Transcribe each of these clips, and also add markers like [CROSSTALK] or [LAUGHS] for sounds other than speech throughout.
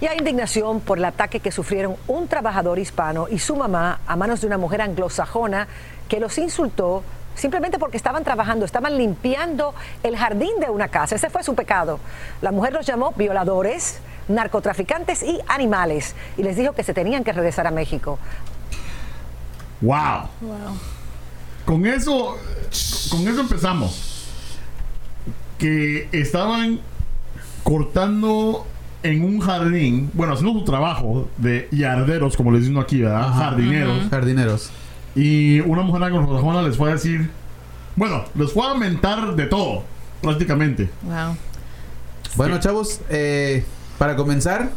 Y hay indignación por el ataque que sufrieron un trabajador hispano y su mamá a manos de una mujer anglosajona que los insultó simplemente porque estaban trabajando, estaban limpiando el jardín de una casa. Ese fue su pecado. La mujer los llamó violadores, narcotraficantes y animales y les dijo que se tenían que regresar a México. Wow. Con eso, con eso empezamos. Que estaban cortando en un jardín, bueno, haciendo su trabajo de yarderos, como les dicen aquí, ¿verdad? Jardineros. Jardineros. Y una mujer anglosajona les fue a decir, bueno, les fue a mentar de todo, prácticamente. Wow. Bueno, chavos, eh, para comenzar,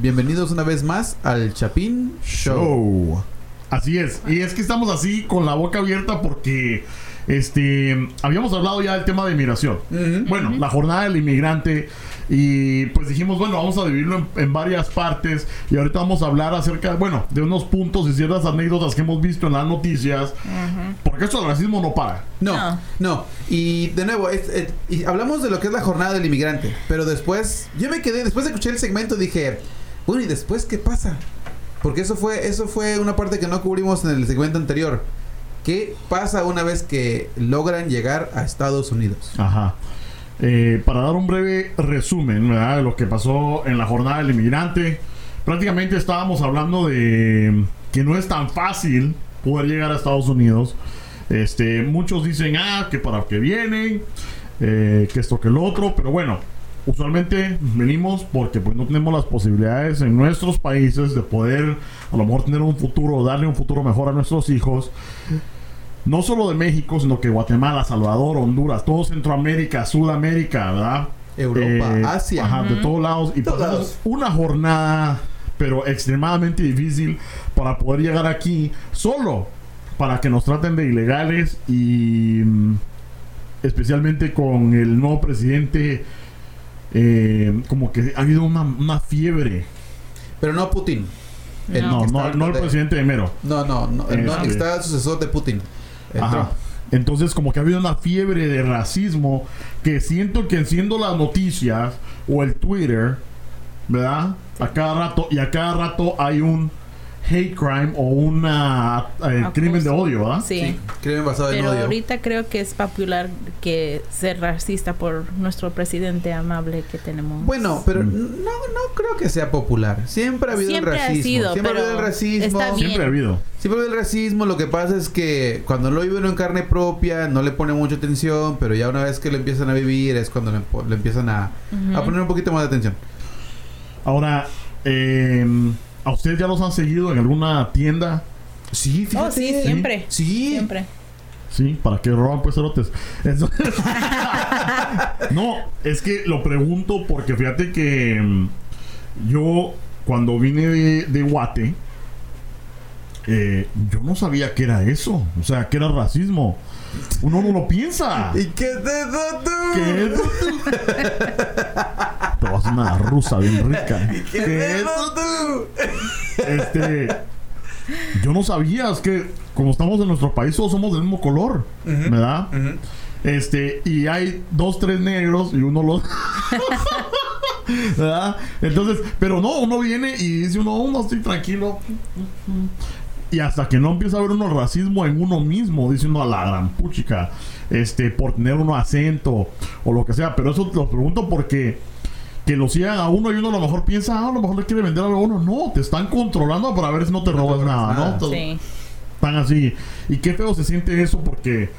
bienvenidos una vez más al Chapín Show. Show. Así es. Y es que estamos así con la boca abierta porque este habíamos hablado ya del tema de inmigración. Bueno, la jornada del inmigrante. Y pues dijimos, bueno, vamos a dividirlo en, en varias partes. Y ahorita vamos a hablar acerca, bueno, de unos puntos y ciertas anécdotas que hemos visto en las noticias. Porque esto del racismo no para. No, No. no. Y de nuevo, es- y hablamos de lo que es la jornada del inmigrante. Pero después, yo me quedé, después de escuchar el segmento, dije, bueno, ¿y después qué pasa? Porque eso fue, eso fue una parte que no cubrimos en el segmento anterior. ¿Qué pasa una vez que logran llegar a Estados Unidos? Ajá. Eh, para dar un breve resumen ¿verdad? de lo que pasó en la jornada del inmigrante, prácticamente estábamos hablando de que no es tan fácil poder llegar a Estados Unidos. Este, muchos dicen, ah, que para qué vienen, eh, que esto que el otro, pero bueno, usualmente venimos porque pues no tenemos las posibilidades en nuestros países de poder a lo mejor tener un futuro, darle un futuro mejor a nuestros hijos no solo de México, sino que Guatemala, Salvador, Honduras, todo Centroamérica, Sudamérica, ¿verdad? Europa, Eh, Asia. Ajá, de todos lados. Y Todos lados. una jornada, pero extremadamente difícil para poder llegar aquí solo para que nos traten de ilegales y mm, especialmente con el nuevo presidente. eh, como que ha habido una, una fiebre. Pero no Putin. El No, no, no el de- presidente de Mero. No, no, no, el no, Este. que está sucesor de Putin. Ajá. Entonces como que ha habido una fiebre de racismo que siento que enciendo las noticias o el Twitter, ¿verdad? A cada rato y a cada rato hay un hate crime o una eh, crimen de odio, ¿verdad? Sí. Sí, crimen basado en Pero odio. ahorita creo que es popular que ser racista por nuestro presidente amable que tenemos. Bueno, pero Mm. no, no creo que sea popular. Siempre ha habido Siempre el ha racismo. sido, Siempre ha habido el racismo. está bien. Siempre ha habido. Siempre ha habido el racismo. Lo que pasa es que cuando lo vive uno en carne propia, no le pone mucha atención. Pero ya una vez que lo empiezan a vivir, es cuando le, empiezan a, a poner un poquito más de atención. Ahora, eh, ¿a ustedes ya los han seguido en alguna tienda? Sí, Oh, sí, siempre. Sí. Siempre. Sí, ¿para qué roban pues cerotes? Eso- [LAUGHS] no, es que lo pregunto porque fíjate que mm, yo cuando vine de, de Guate, eh, yo no sabía que era eso, o sea, que era racismo. Uno no lo piensa. ¿Y qué es eso tú? ¿Qué es eso? Te vas a una rusa bien rica. ¿Qué es ¿Qué es eso tú? Este, yo no sabía, es que como estamos en nuestro país todos somos del mismo color. ¿verdad? Este, y hay dos, tres negros y uno los. [LAUGHS] ¿Verdad? Entonces, pero no, uno viene y dice uno, uno estoy tranquilo. Y hasta que no empieza a ver uno racismo en uno mismo, dice uno a la gran puchica, este, por tener uno acento o lo que sea. Pero eso lo pregunto porque que lo sigan a uno y uno a lo mejor piensa, ah, a lo mejor le quiere vender algo a uno. No, te están controlando para ver si no te No te robas nada, nada. ¿no? Sí. Están así. Y qué feo se siente eso porque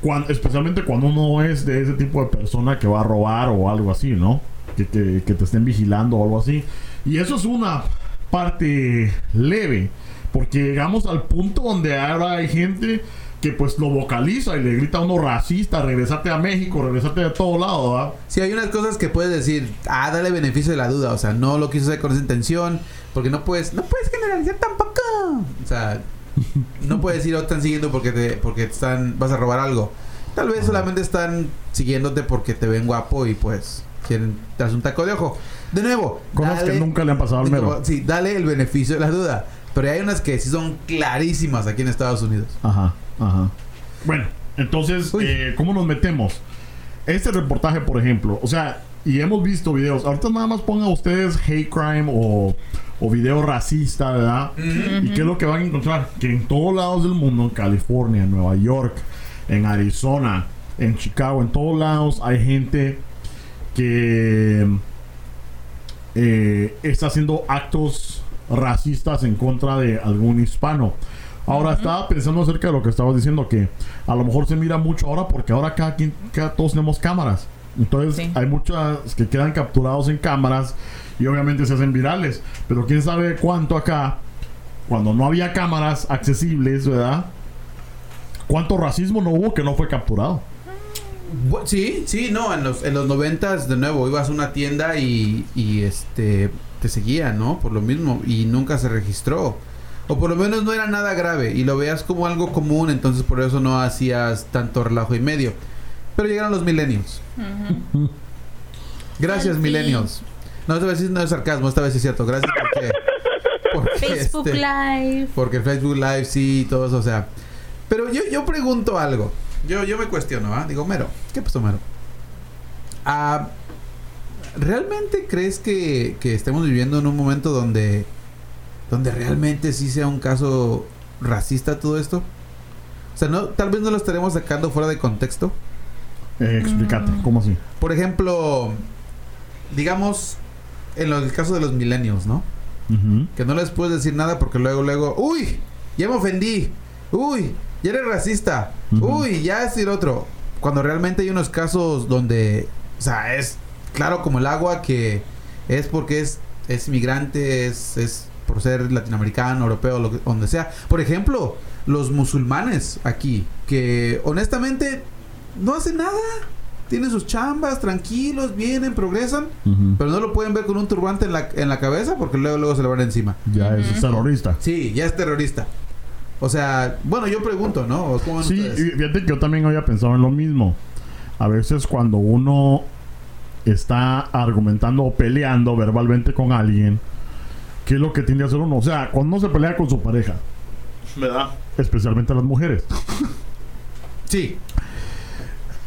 cuan- especialmente cuando uno es de ese tipo de persona que va a robar o algo así, ¿no? Que, que- que te estén vigilando o algo así. Y eso es una parte leve. Porque llegamos al punto donde ahora hay gente que pues lo vocaliza y le grita a uno racista, regresate a México, regresate de todo lado, ¿verdad? Sí, hay unas cosas que puedes decir, ah, dale beneficio de la duda, o sea, no lo quiso hacer con esa intención, porque no puedes, no puedes generalizar tampoco. O sea, [LAUGHS] no puedes ir, oh, están siguiendo porque te, porque te están, vas a robar algo. Tal vez solamente están siguiéndote porque te ven guapo y pues quieren darse un taco de ojo. De nuevo, Cosas que nunca le han pasado al mero. Sí, dale el beneficio de la duda. Pero hay unas que sí son clarísimas aquí en Estados Unidos. Ajá, ajá. Bueno, entonces, eh, ¿cómo nos metemos? Este reportaje, por ejemplo, o sea, y hemos visto videos. Ahorita nada más pongan ustedes hate crime o, o video racista, ¿verdad? ¿Y qué es lo que van a encontrar? Que en todos lados del mundo, en California, en Nueva York, en Arizona, en Chicago, en todos lados hay gente que eh, está haciendo actos racistas en contra de algún hispano. Ahora estaba pensando acerca de lo que estabas diciendo, que a lo mejor se mira mucho ahora porque ahora cada quien, cada, todos tenemos cámaras. Entonces Sí. hay muchas que quedan capturados en cámaras y obviamente se hacen virales. Pero quién sabe cuánto acá, cuando no había cámaras accesibles, ¿verdad? ¿Cuánto racismo no hubo que no fue capturado? Sí, sí, no, en los, en los noventas, de nuevo, ibas a una tienda y, y este te seguían, ¿no? Por lo mismo, y nunca se registró. O por lo menos no era nada grave, y lo veas como algo común, entonces por eso no hacías tanto relajo y medio. Pero llegaron los millennials. Gracias, Al fin. millennials. No, esta vez no es sarcasmo, esta vez es cierto. Gracias porque... [LAUGHS] porque, Facebook este, Live. porque Facebook Live sí, todo eso, o sea. Pero yo, yo pregunto algo. Yo, yo me cuestiono, ¿ah? Digo, Mero, ¿qué pasó, Mero? Ah, ¿Realmente crees que, que estemos viviendo en un momento donde, donde realmente sí sea un caso racista todo esto? O sea, no, tal vez no lo estaremos sacando fuera de contexto. Eh, explícate, Mm. ¿cómo así? Por ejemplo, digamos, en lo- el caso de los millennials, ¿no? Que no les puedes decir nada porque luego, luego, uy, ya me ofendí, uy, ya eres racista, uy, ya es el otro. Cuando realmente hay unos casos donde, o sea, es claro como el agua que es porque es, es inmigrante, es, es por ser latinoamericano, europeo, lo que, donde sea. Por ejemplo, los musulmanes aquí, que honestamente no hacen nada. Tienen sus chambas, tranquilos, vienen, progresan. Pero no lo pueden ver con un turbante en la, en la cabeza porque luego, luego se le van encima. Ya es terrorista. Sí, ya es terrorista. O sea, bueno, yo pregunto, ¿no? ¿O ¿Cómo ven Sí, ustedes? y fíjate que yo también había pensado en lo mismo. A veces cuando uno está argumentando o peleando verbalmente con alguien, ¿qué es lo que tiende a hacer uno? O sea, cuando uno se pelea con su pareja, ¿verdad? Especialmente las mujeres. Sí,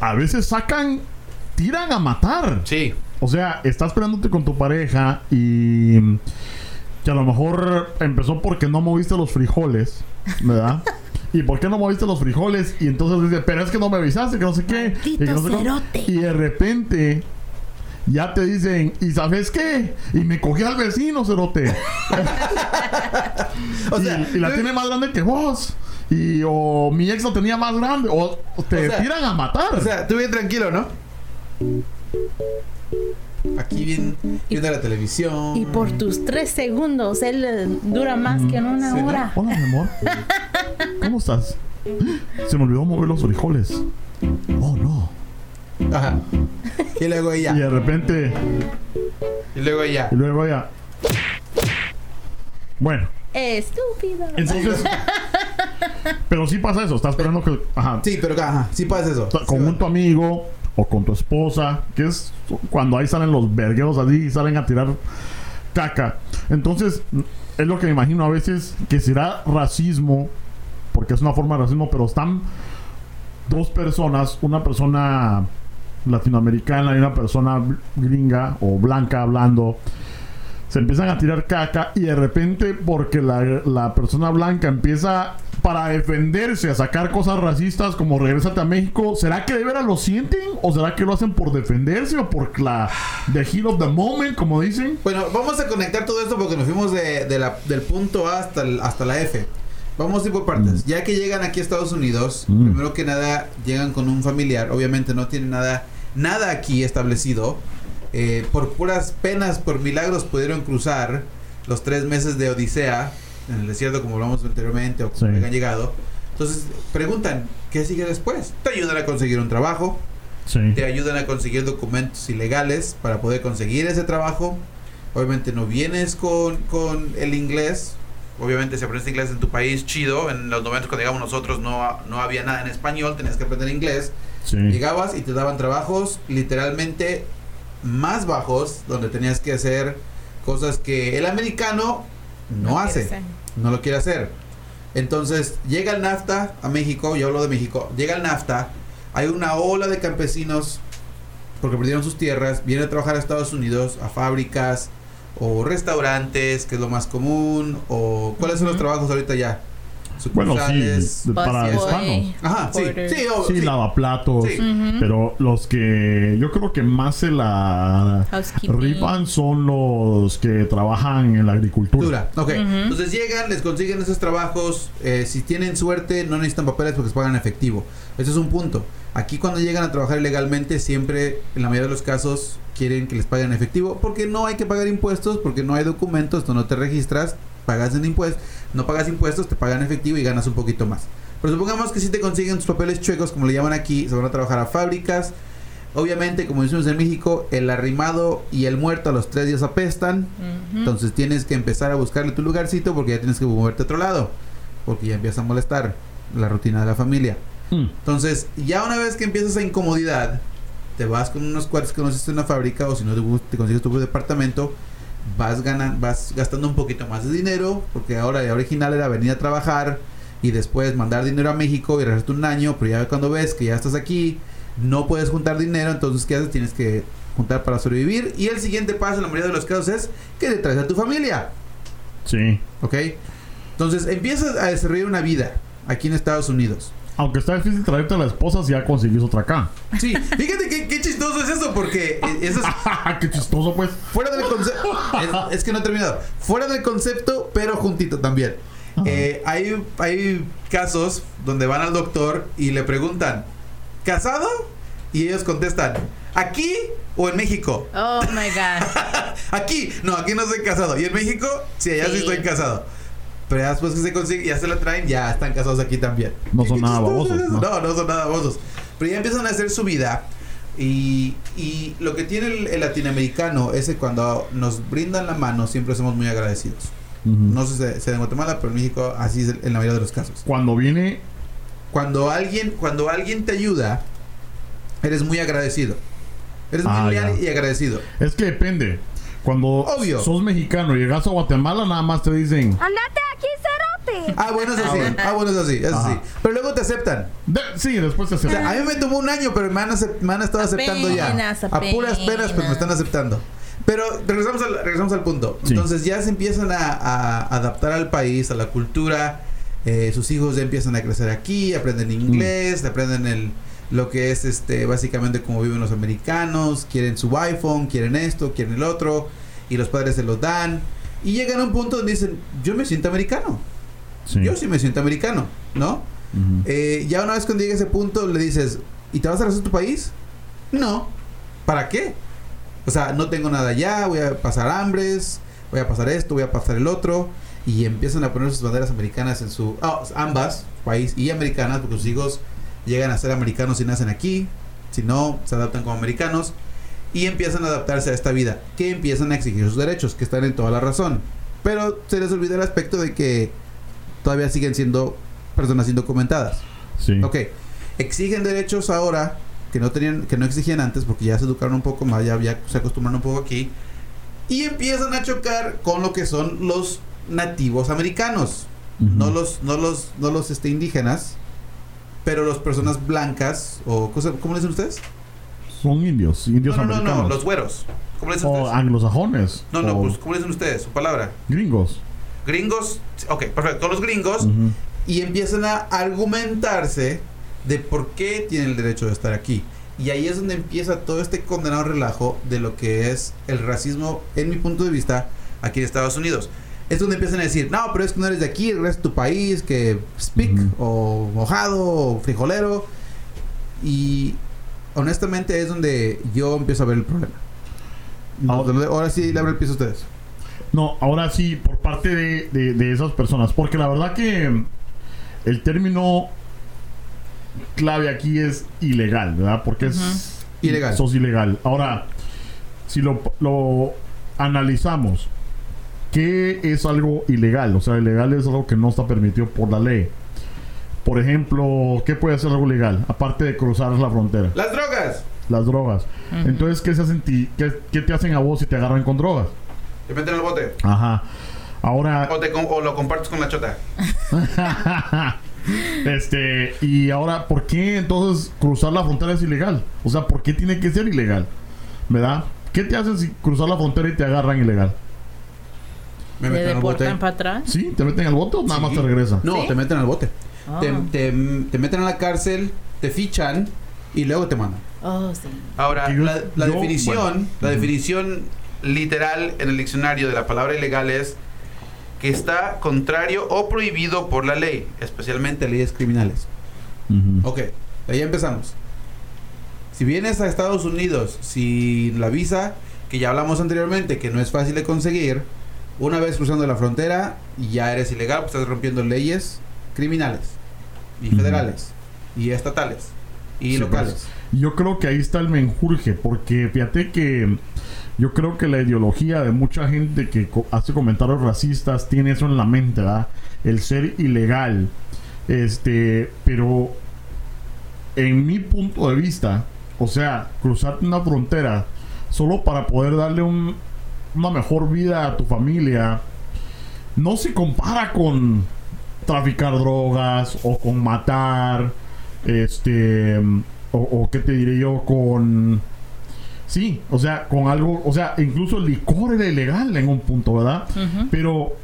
A veces sacan, tiran a matar. sí. O sea, estás peleándote con tu pareja y que a lo mejor empezó porque no moviste los frijoles, ¿verdad? [LAUGHS] ¿Y por qué no moviste los frijoles? Y entonces dice, pero es que no me avisaste, que no sé qué. y, que no sé cómo". cerote. y de repente ya te dicen, ¿y sabes qué? Y me cogí al vecino, cerote. [LAUGHS] O y, sea, y la yo- tiene más grande que vos. Y o mi ex la tenía más grande. O, te O sea, tiran a matar. O sea, tú bien tranquilo, ¿no? Aquí bien, viendo la televisión. Y por tus tres segundos, él eh, dura más que en una hora. Hola, mi amor. [LAUGHS] ¿Cómo estás? Se me olvidó mover los frijoles. Oh, no. Ajá. Y luego Y ella. de repente, Y luego ella. y luego ya. Bueno, Estúpido. entonces. pero sí pasa eso. Estás esperando que. Ajá. Sí, pero ajá, sí pasa eso. Con un tu amigo o con tu esposa, que es cuando ahí salen los vergueros así y salen a tirar caca. Entonces, es lo que me imagino a veces que será racismo, porque es una forma de racismo, pero están dos personas, una persona latinoamericana y una persona gringa o blanca hablando. Se empiezan a tirar caca y de repente porque la, la persona blanca empieza para defenderse a sacar cosas racistas como regresate a México, ¿será que de veras lo sienten? ¿O será que lo hacen por defenderse o por la the heat of the moment, como dicen? Bueno, vamos a conectar todo esto porque nos fuimos de, de la- del punto A hasta, el- hasta la F. Vamos a ir por partes. Ya que llegan aquí a Estados Unidos, Mm. primero que nada llegan con un familiar. Obviamente no tienen nada, nada aquí establecido. Eh, por puras penas, por milagros pudieron cruzar los tres meses de Odisea en el desierto, como hablamos anteriormente, o como Sí. hayan llegado. Entonces preguntan, ¿qué sigue después? Te ayudan a conseguir un trabajo, Sí. te ayudan a conseguir documentos ilegales para poder conseguir ese trabajo. Obviamente no vienes con, con el inglés. Obviamente si aprendes inglés en tu país, chido. En los momentos cuando llegamos nosotros no, no había nada en español, tenías que aprender inglés. Sí. Llegabas y te daban trabajos literalmente más bajos, donde tenías que hacer cosas que el americano no, hace no lo quiere hacer. Entonces llega el NAFTA a México, yo hablo de México, llega el NAFTA, hay una ola de campesinos porque perdieron sus tierras, vienen a trabajar a Estados Unidos, a fábricas o restaurantes, que es lo más común, o cuáles son los trabajos ahorita ya. Bueno, sí, para hispanos. Ajá, sí, sí, o- Sí, sí. lavaplatos. Sí. Pero los que yo creo que más se la rifan son los que trabajan en la agricultura. Dura. Ok, Ujú. entonces llegan, les consiguen esos trabajos. eh, si tienen suerte, no necesitan papeles porque se pagan en efectivo. Ese es un punto. Aquí, cuando llegan a trabajar ilegalmente, siempre, en la mayoría de los casos, quieren que les paguen en efectivo porque no hay que pagar impuestos, porque no hay documentos, tú no te registras, pagas en impuestos, no pagas impuestos, te pagan en efectivo y ganas un poquito más. Pero supongamos que si te consiguen tus papeles chuecos, como le llaman aquí, se van a trabajar a fábricas. Obviamente, como decimos en México, el arrimado y el muerto a los tres días apestan. Entonces tienes que empezar a buscarle tu lugarcito porque ya tienes que moverte a otro lado. Porque ya empieza a molestar la rutina de la familia. Mm. Entonces, ya una vez que empiezas esa incomodidad, te vas con unos cuates que conociste en una fábrica o si no te, te consigues tu propio departamento, vas, ganan, vas gastando un poquito más de dinero. Porque ahora la original era venir a trabajar y después mandar dinero a México y regresarte un año. Pero ya cuando ves que ya estás aquí, no puedes juntar dinero. Entonces, ¿qué haces? Tienes que juntar para sobrevivir. Y el siguiente paso en la mayoría de los casos es que te traes a tu familia. Sí. ¿Ok? Entonces empiezas a desarrollar una vida aquí en Estados Unidos. Aunque está difícil traerte a la esposa si ya consigues otra acá. Sí, fíjate qué, qué chistoso es eso, porque eh, eso es [LAUGHS] Qué chistoso, pues. fuera del concepto. Es, es que no he terminado. Fuera del concepto, pero juntito también. Eh, hay, hay casos donde van al doctor y le preguntan, ¿casado? Y ellos contestan, ¿aquí o en México? Oh my God. [LAUGHS] Aquí, no, aquí no estoy casado. ¿Y en México? Sí, allá sí, Sí. estoy casado. Pero ya después que se consigue, ya se la traen, ya están casados aquí también. No son nada babosos. ¿no? No, no son nada babosos. Pero ya empiezan a hacer su vida. Y, y lo que tiene el, el latinoamericano es que cuando nos brindan la mano siempre somos muy agradecidos. Ujú. No sé si sea en Guatemala, pero en México así es en la mayoría de los casos. Cuando viene. Cuando alguien, cuando alguien te ayuda, eres muy agradecido. Eres muy Ah, leal ya. y agradecido. Es que depende. Cuando Obvio. sos mexicano y llegas a Guatemala, nada más te dicen. ¡Andate aquí, cerote! Ah, bueno, eso sí. Ah, bueno, eso sí. Eso sí. Pero luego te aceptan. "De- sí, después te O sea, aceptan. a mí me tomó un año, pero me han, acep- me han estado aceptando ya. Apenas, A puras penas, pero me están aceptando. Pero regresamos al, regresamos al punto. Sí. Entonces ya se empiezan a, a adaptar al país, a la cultura. eh, sus hijos ya empiezan a crecer aquí, aprenden inglés, aprenden el, lo que es este básicamente cómo viven los americanos. Quieren su iPhone, quieren esto, quieren el otro. Y los padres se los dan. Y llegan a un punto donde dicen, yo me siento americano. Sí. Yo sí me siento americano, ¿no? Eh, ya una vez cuando llega ese punto le dices, ¿y te vas a regresar a tu país? No. ¿Para qué? O sea, no tengo nada allá, voy a pasar hambres, voy a pasar esto, voy a pasar el otro. Y empiezan a poner sus banderas americanas en su... ah, ambas, país y americanas, porque sus hijos llegan a ser americanos y nacen aquí. Si no, se adaptan como americanos. Y empiezan a adaptarse a esta vida. Que empiezan a exigir sus derechos, que están en toda la razón. Pero se les olvida el aspecto de que todavía siguen siendo personas indocumentadas. Sí. Ok, exigen derechos ahora que no tenían, que no exigían antes porque ya se educaron un poco más, ya, ya se acostumbraron un poco aquí y empiezan a chocar con lo que son los nativos americanos, no los, no los, no los este, indígenas, pero las personas blancas o cosa, ¿cómo le dicen ustedes? Son indios, indios no, no, no, americanos. no, los güeros. ¿Cómo le dicen o ustedes? anglosajones. No, no, o pues ¿cómo le dicen ustedes? Su palabra. Gringos. Gringos, ok, perfecto, los gringos y empiezan a argumentarse de por qué tienen el derecho de estar aquí. Y ahí es donde empieza todo este condenado relajo de lo que es el racismo, en mi punto de vista, aquí en Estados Unidos. Es donde empiezan a decir, no, pero es que no eres de aquí, eres de tu país, que speak, o mojado, o frijolero. Y honestamente es donde yo empiezo a ver el problema. Ahora- Ahora sí le abro el piso a ustedes. No, ahora sí, por parte de, de- de esas personas. Porque la verdad que el término clave aquí es ilegal, ¿verdad? Porque es Ujú. Ilegal. Sos ilegal. Ahora, si lo, lo analizamos, ¿qué es algo ilegal? O sea, ilegal es algo que no está permitido por la ley. Por ejemplo, ¿qué puede ser algo legal? Aparte de cruzar la frontera. Las drogas. Las drogas. Entonces, ¿qué, se hacen ti- qué, qué te hacen a vos si te agarran con drogas? Te meten al bote. Ajá. Ahora, O, te o lo compartes con la chota. [LAUGHS] Este, y ahora, ¿por qué entonces cruzar la frontera es ilegal? O sea, ¿por qué tiene que ser ilegal? ¿Verdad? ¿Qué te hacen si cruzar la frontera y te agarran ilegal? Me ¿Le meten al bote. para atrás? ¿Sí? ¿Te meten al bote o nada más te regresan? No, ¿Sí? te meten al bote. Ah. Te, te- te meten a la cárcel, te fichan y luego te mandan. Oh, sí. Ahora, Yo- la, la yo- definición, bueno. la definición literal en el diccionario de la palabra ilegal es que está contrario o prohibido por la ley. Especialmente leyes criminales. Ujú. Ok, ahí empezamos. Si vienes a Estados Unidos sin la visa, que ya hablamos anteriormente, que no es fácil de conseguir, una vez cruzando la frontera, ya eres ilegal, pues estás rompiendo leyes criminales, y federales, y estatales, y Sí, locales. Yo creo que ahí está el menjurje, porque fíjate que yo creo que la ideología de mucha gente que co- hace comentarios racistas tiene eso en la mente, ¿verdad? El ser ilegal. Este, pero en mi punto de vista, o sea, cruzarte una frontera solo para poder darle un- una mejor vida a tu familia, no se compara con traficar drogas o con matar, este, o, o qué te diré yo, con... Sí, o sea, con algo, o sea, incluso el licor era ilegal en un punto, ¿verdad? Pero,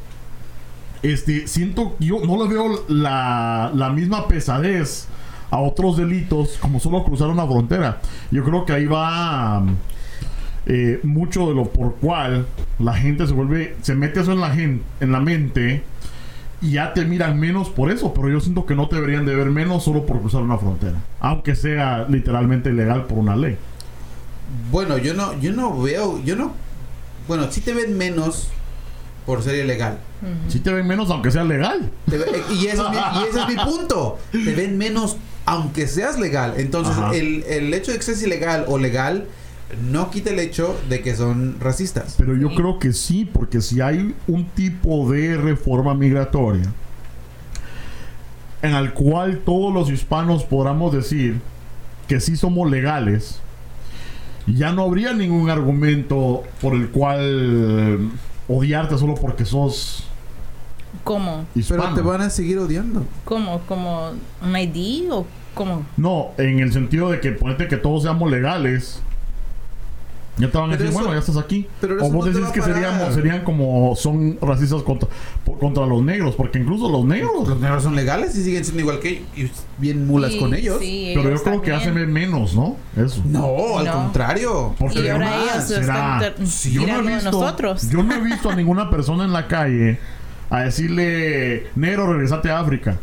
este, siento, yo no le veo la, la misma pesadez a otros delitos como solo cruzar una frontera. Yo creo que ahí va eh, mucho de lo por cual la gente se vuelve, se mete eso en la, gen- en la mente y ya te miran menos por eso, pero yo siento que no te deberían de ver menos solo por cruzar una frontera, aunque sea literalmente ilegal por una ley. Bueno, yo no, yo no veo, yo no, bueno, sí te ven menos por ser ilegal. Si te ven menos aunque sea legal. Te ve- eh, y, ese es mi, y ese es mi [LAUGHS] punto. Te ven menos aunque seas legal. Entonces, el, el hecho de que seas ilegal o legal no quita el hecho de que son racistas. Pero yo creo que sí, porque si hay un tipo de reforma migratoria en el cual todos los hispanos podamos decir que sí somos legales, ya no habría ningún argumento por el cual eh, odiarte solo porque sos ¿Cómo? hispano. Pero te van a seguir odiando. ¿Cómo? ¿Como un ID o cómo? No, en el sentido de que ponete que todos seamos legales. Ya te van a decir, eso- bueno, ya estás aquí. pero O vos no decís que seríamos, serían como, son racistas contra, por- contra los negros, porque incluso los negros. Los negros son legales y siguen siendo igual que ellos. Y bien mulas Sí, con ellos. sí, pero yo creo que hacen ver menos, ¿no? Eso. No, al No. contrario. Porque Y ahora más, ellos será- Si yo no he visto, nosotros. yo no he visto a ninguna persona en la calle a decirle, negro, regresate a África.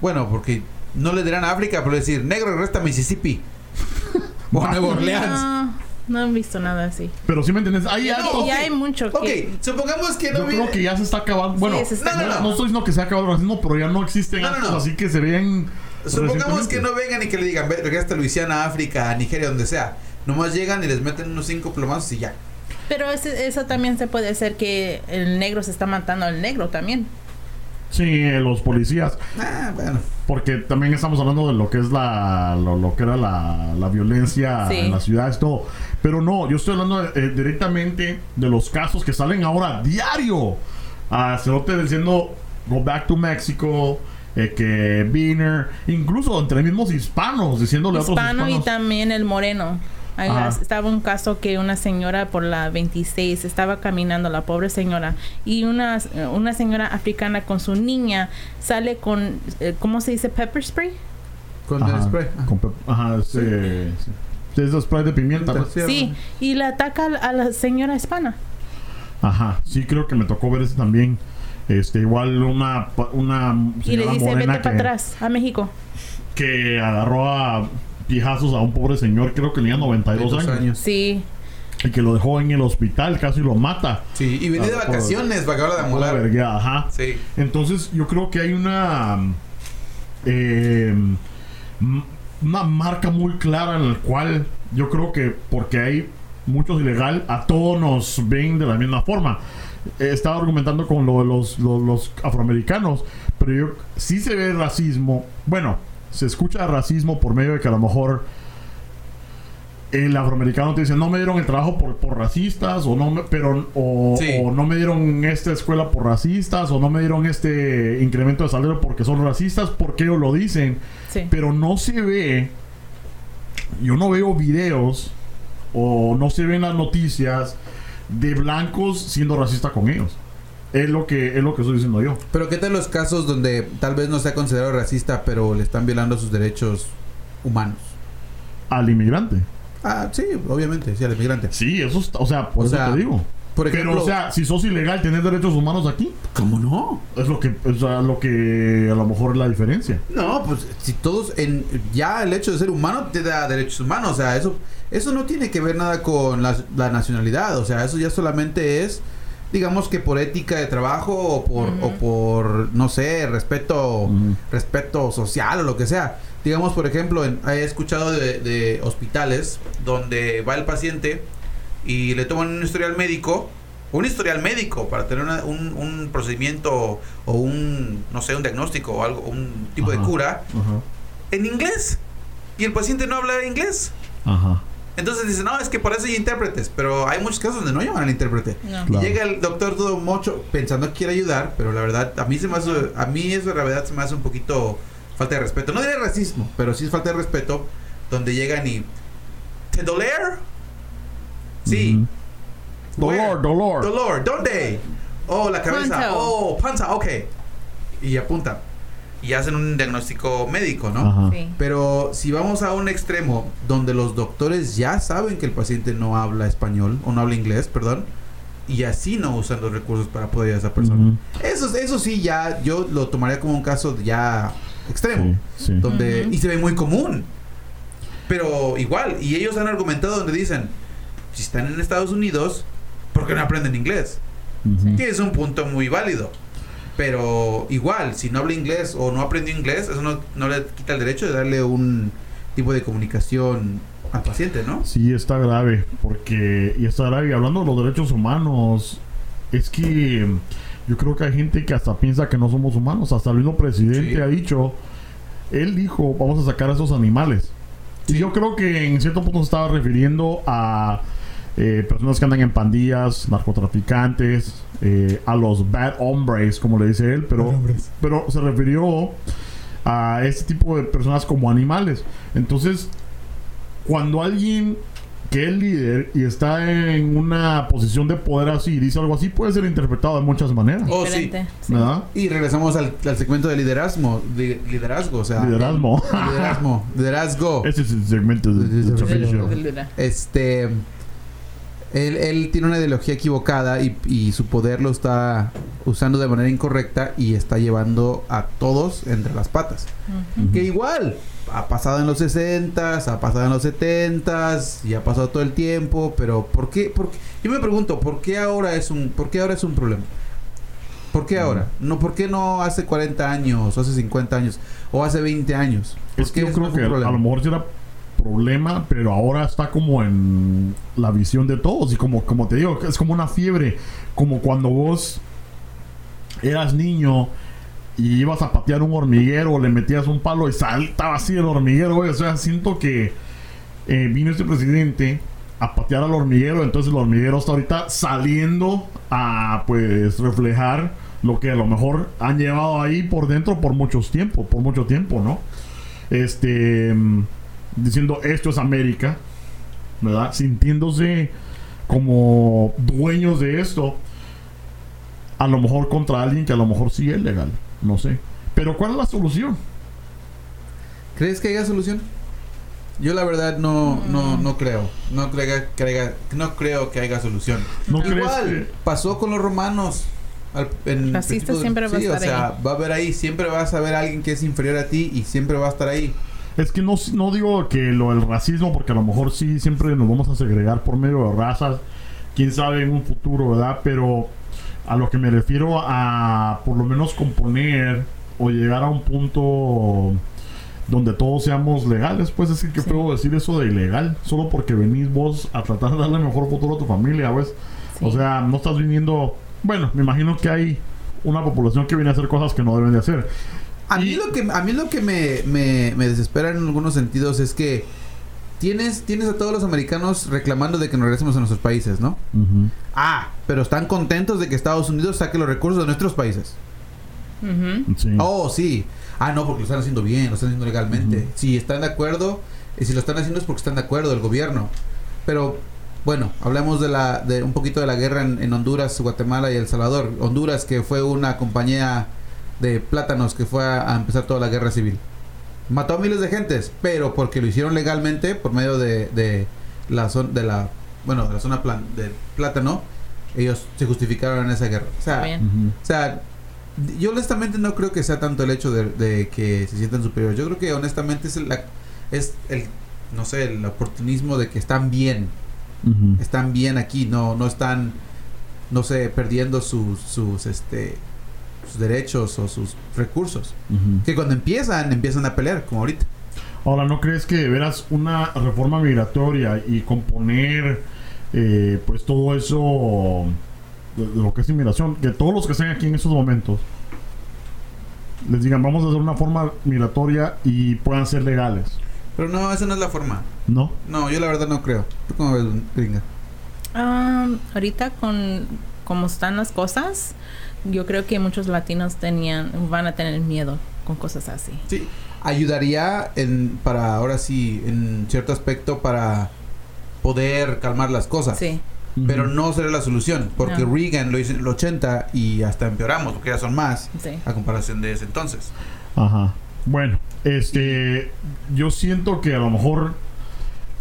Bueno, porque no le dirán a África, pero decir, negro, regresa a Mississippi. [LAUGHS] o a Nueva Orleans. No, no he visto nada así. Pero sí me entiendes, hay algo. ya hay mucho Ok, que... supongamos que no Yo viene- creo que ya se está acabando. Bueno, está no, no, acabando. no estoy diciendo que se ha acabado el racismo, pero ya no existen No, no, actos no. así que se ven. Supongamos que no vengan y que le digan, "Ve, regresa a Luisiana, África, a Nigeria, donde sea. Nomás llegan y les meten unos cinco plomazos y ya. Pero ese- eso también se puede hacer que el negro se está matando al negro también. Sí, eh, los policías. Ah, bueno. Porque también estamos hablando de lo que es la. lo, lo que era la, la violencia Sí. en las ciudades, todo. Pero no, yo estoy hablando eh, directamente de los casos que salen ahora diario. A Cerote diciendo Go back to Mexico. eh, que Biner, incluso entre mismos hispanos, diciéndole a otros Hispano y hispanos. también el moreno. Ahí estaba un caso que una señora por la 26 estaba caminando, la pobre señora, y una, una señora africana con su niña sale con, eh, ¿cómo se dice? Pepper spray. Con Ajá, spray. con ajá, ese- sí. Es spray de pimienta, ¿no? Sí, y le ataca a la- la señora hispana. Ajá, sí creo que me tocó ver ese también. Este, igual una pa- una Y le señora dice, vete para que, atrás, a México. que agarró a piejazos a un pobre señor, creo que tenía 92 Dos años, años. Sí, y que lo dejó en el hospital, casi lo mata. Sí, y venía de Ah, vacaciones para acabar de vergueada, ajá. Sí. Entonces yo creo que hay una eh, una marca muy clara en la cual yo creo que porque hay muchos ilegal a todos nos ven de la misma forma. Eh, estaba argumentando con lo de los, lo- los afroamericanos, pero yo sí se ve racismo. Bueno, se escucha racismo por medio de que a lo mejor el afroamericano te dice no me dieron el trabajo por, por racistas o no me, pero o, Sí. o no me dieron esta escuela por racistas o no me dieron este incremento de salario porque son racistas porque ellos lo dicen Sí. pero no se ve yo no veo videos o no se ven las noticias de blancos siendo racistas con ellos es lo que es lo que estoy diciendo yo Pero ¿qué tal los casos donde tal vez no sea considerado racista, pero le están violando sus derechos humanos? al inmigrante Ah, sí, obviamente, sí, al inmigrante. sí eso está- o sea por O eso sea, te digo Por ejemplo, pero o sea si sos ilegal tenés derechos humanos aquí ¿cómo no? Es lo que, sea, lo que a lo mejor es la diferencia. No, pues si todos en ya el hecho de ser humano te da derechos humanos, o sea, eso eso no tiene que ver nada con la, la nacionalidad, o sea, eso ya solamente es digamos que por ética de trabajo o por o por no sé, respeto respeto social o lo que sea. Digamos, por ejemplo, en- he escuchado de, de hospitales donde va el paciente y le toman un historial médico, un historial médico para tener una- un, un procedimiento o un, no sé, un diagnóstico o algo, un tipo de cura en inglés. Y el paciente no habla inglés. Ajá. Entonces dice, no, es que para eso hay intérpretes. Pero hay muchos casos donde no llaman al intérprete. No. Claro. Y llega el doctor todo mocho pensando que quiere ayudar, pero la verdad, a mí se me hace, a mí eso la verdad se me hace un poquito falta de respeto. No diré racismo, pero sí es falta de respeto, donde llegan y ¿Te doler? Sí. Dolor, dolor. Dolor, ¿dónde? Oh, la cabeza. Oh, panza, ok. Y apuntan. Y hacen un diagnóstico médico, ¿no? Ajá. Sí. Pero si vamos a un extremo donde los doctores ya saben que el paciente no habla español o no habla inglés, perdón, y así no usan los recursos para poder ayudar a esa persona. Eso, eso sí, ya yo lo tomaría como un caso ya extremo, Sí, sí. donde y se ve muy común. Pero igual, y ellos han argumentado donde dicen, si están en Estados Unidos, ¿por qué no aprenden inglés? Que es un punto muy válido. Pero igual, si no habla inglés o no aprendió inglés, eso no, no le quita el derecho de darle un tipo de comunicación al paciente, ¿no? Sí, está grave. Porque, y está grave. Hablando de los derechos humanos, es que yo creo que hay gente que hasta piensa que no somos humanos. Hasta el mismo presidente Sí. ha dicho, él dijo, vamos a sacar a esos animales. Y yo creo que en cierto punto se estaba refiriendo a eh, personas que andan en pandillas, narcotraficantes, eh, a los bad hombres, como le dice él, pero, pero se refirió a este tipo de personas como animales. Entonces, cuando alguien que es líder y está en una posición de poder así y dice algo así, puede ser interpretado de muchas maneras. Oh, sí. Y regresamos al, al segmento de liderazgo, de liderazgo, o sea, Liderazgo. liderazgo, liderazgo. [LAUGHS] Ese es el segmento de, de Chapicio. Este, él, él tiene una ideología equivocada y, y su poder lo está usando de manera incorrecta y está llevando a todos entre las patas. Que igual ha pasado en los 60 ha pasado en los 70 y ha pasado todo el tiempo, pero ¿por qué? por qué? Yo me pregunto, ¿por qué ahora es un por qué ahora es un problema? ¿Por qué ahora? No, ¿por qué no hace 40 años, o hace 50 años, o hace 20 años? ¿Por Es que yo creo que un a problema? lo mejor problema, pero ahora está como en la visión de todos. Y como, como te digo, es como una fiebre. Como cuando vos eras niño y ibas a patear un hormiguero, le metías un palo y saltaba así el hormiguero, güey. O sea, siento que eh, vino este presidente a patear al hormiguero, entonces el hormiguero está ahorita saliendo a pues reflejar lo que a lo mejor han llevado ahí por dentro por muchos tiempo, por mucho tiempo, ¿no? Este mm, diciendo esto es América, ¿verdad? Sintiéndose como dueños de esto, a lo mejor contra alguien que a lo mejor sí es legal, no sé. Pero ¿cuál es la solución? ¿Crees que haya solución? Yo la verdad no, no, no creo. No creo que haya, no creo que haya solución. ¿No crees Igual que- pasó con los romanos. al- en Racista principio- siempre va a sí, o estar sea, ahí. va a haber ahí, siempre vas a ver a alguien que es inferior a ti y siempre va a estar ahí. Es que no, no digo que lo del racismo, porque a lo mejor sí siempre nos vamos a segregar por medio de razas, quién sabe en un futuro, ¿verdad? Pero a lo que me refiero a por lo menos componer o llegar a un punto donde todos seamos legales, pues es que ¿qué Sí. puedo decir eso de ilegal? Solo porque venís vos a tratar de darle mejor futuro a tu familia, ¿ves? Sí. O sea, no estás viniendo... Bueno, me imagino que hay una población que viene a hacer cosas que no deben de hacer. A mí lo que, a mí lo que me, me, me desespera en algunos sentidos es que tienes, tienes a todos los americanos reclamando de que nos regresemos a nuestros países, ¿no? Ujú. Ah, pero están contentos de que Estados Unidos saque los recursos de nuestros países. Ujú. Sí. Oh, sí. Ah, no, porque lo están haciendo bien, lo están haciendo legalmente. Ujú. Si están de acuerdo, y si lo están haciendo es porque están de acuerdo el gobierno. Pero, bueno, hablemos de la de un poquito de la guerra en, en Honduras, Guatemala y El Salvador. Honduras, que fue una compañía de plátanos que fue a, a empezar toda la guerra civil. Mató a miles de gentes, pero porque lo hicieron legalmente por medio de, de la zona de la bueno, de la zona plan, del plátano, ellos se justificaron en esa guerra. O sea, Bien. O sea, yo honestamente no creo que sea tanto el hecho de, de que se sientan superiores. Yo creo que honestamente es el, la- es el, no sé, el oportunismo de que están bien, están bien aquí, no, no están, no sé, perdiendo sus, sus, este, sus derechos o sus recursos. Que cuando empiezan, empiezan a pelear, como ahorita. Ahora, ¿no crees que de veras una reforma migratoria y componer eh, pues todo eso de, de lo que es inmigración, que todos los que estén aquí en estos momentos les digan vamos a hacer una forma migratoria y puedan ser legales? Pero no, esa no es la forma. ¿No? No, yo la verdad no creo. ¿Tú cómo ves, gringa? Ah, ahorita con como están las cosas, yo creo que muchos latinos tenían van a tener miedo con cosas así. Sí, ayudaría en para ahora sí en cierto aspecto para poder calmar las cosas. Sí. Pero no será la solución, porque No. Reagan lo hizo en el 80 y hasta empeoramos, porque ya son más Sí. a comparación de ese entonces. Ajá. Bueno, este, yo siento que a lo mejor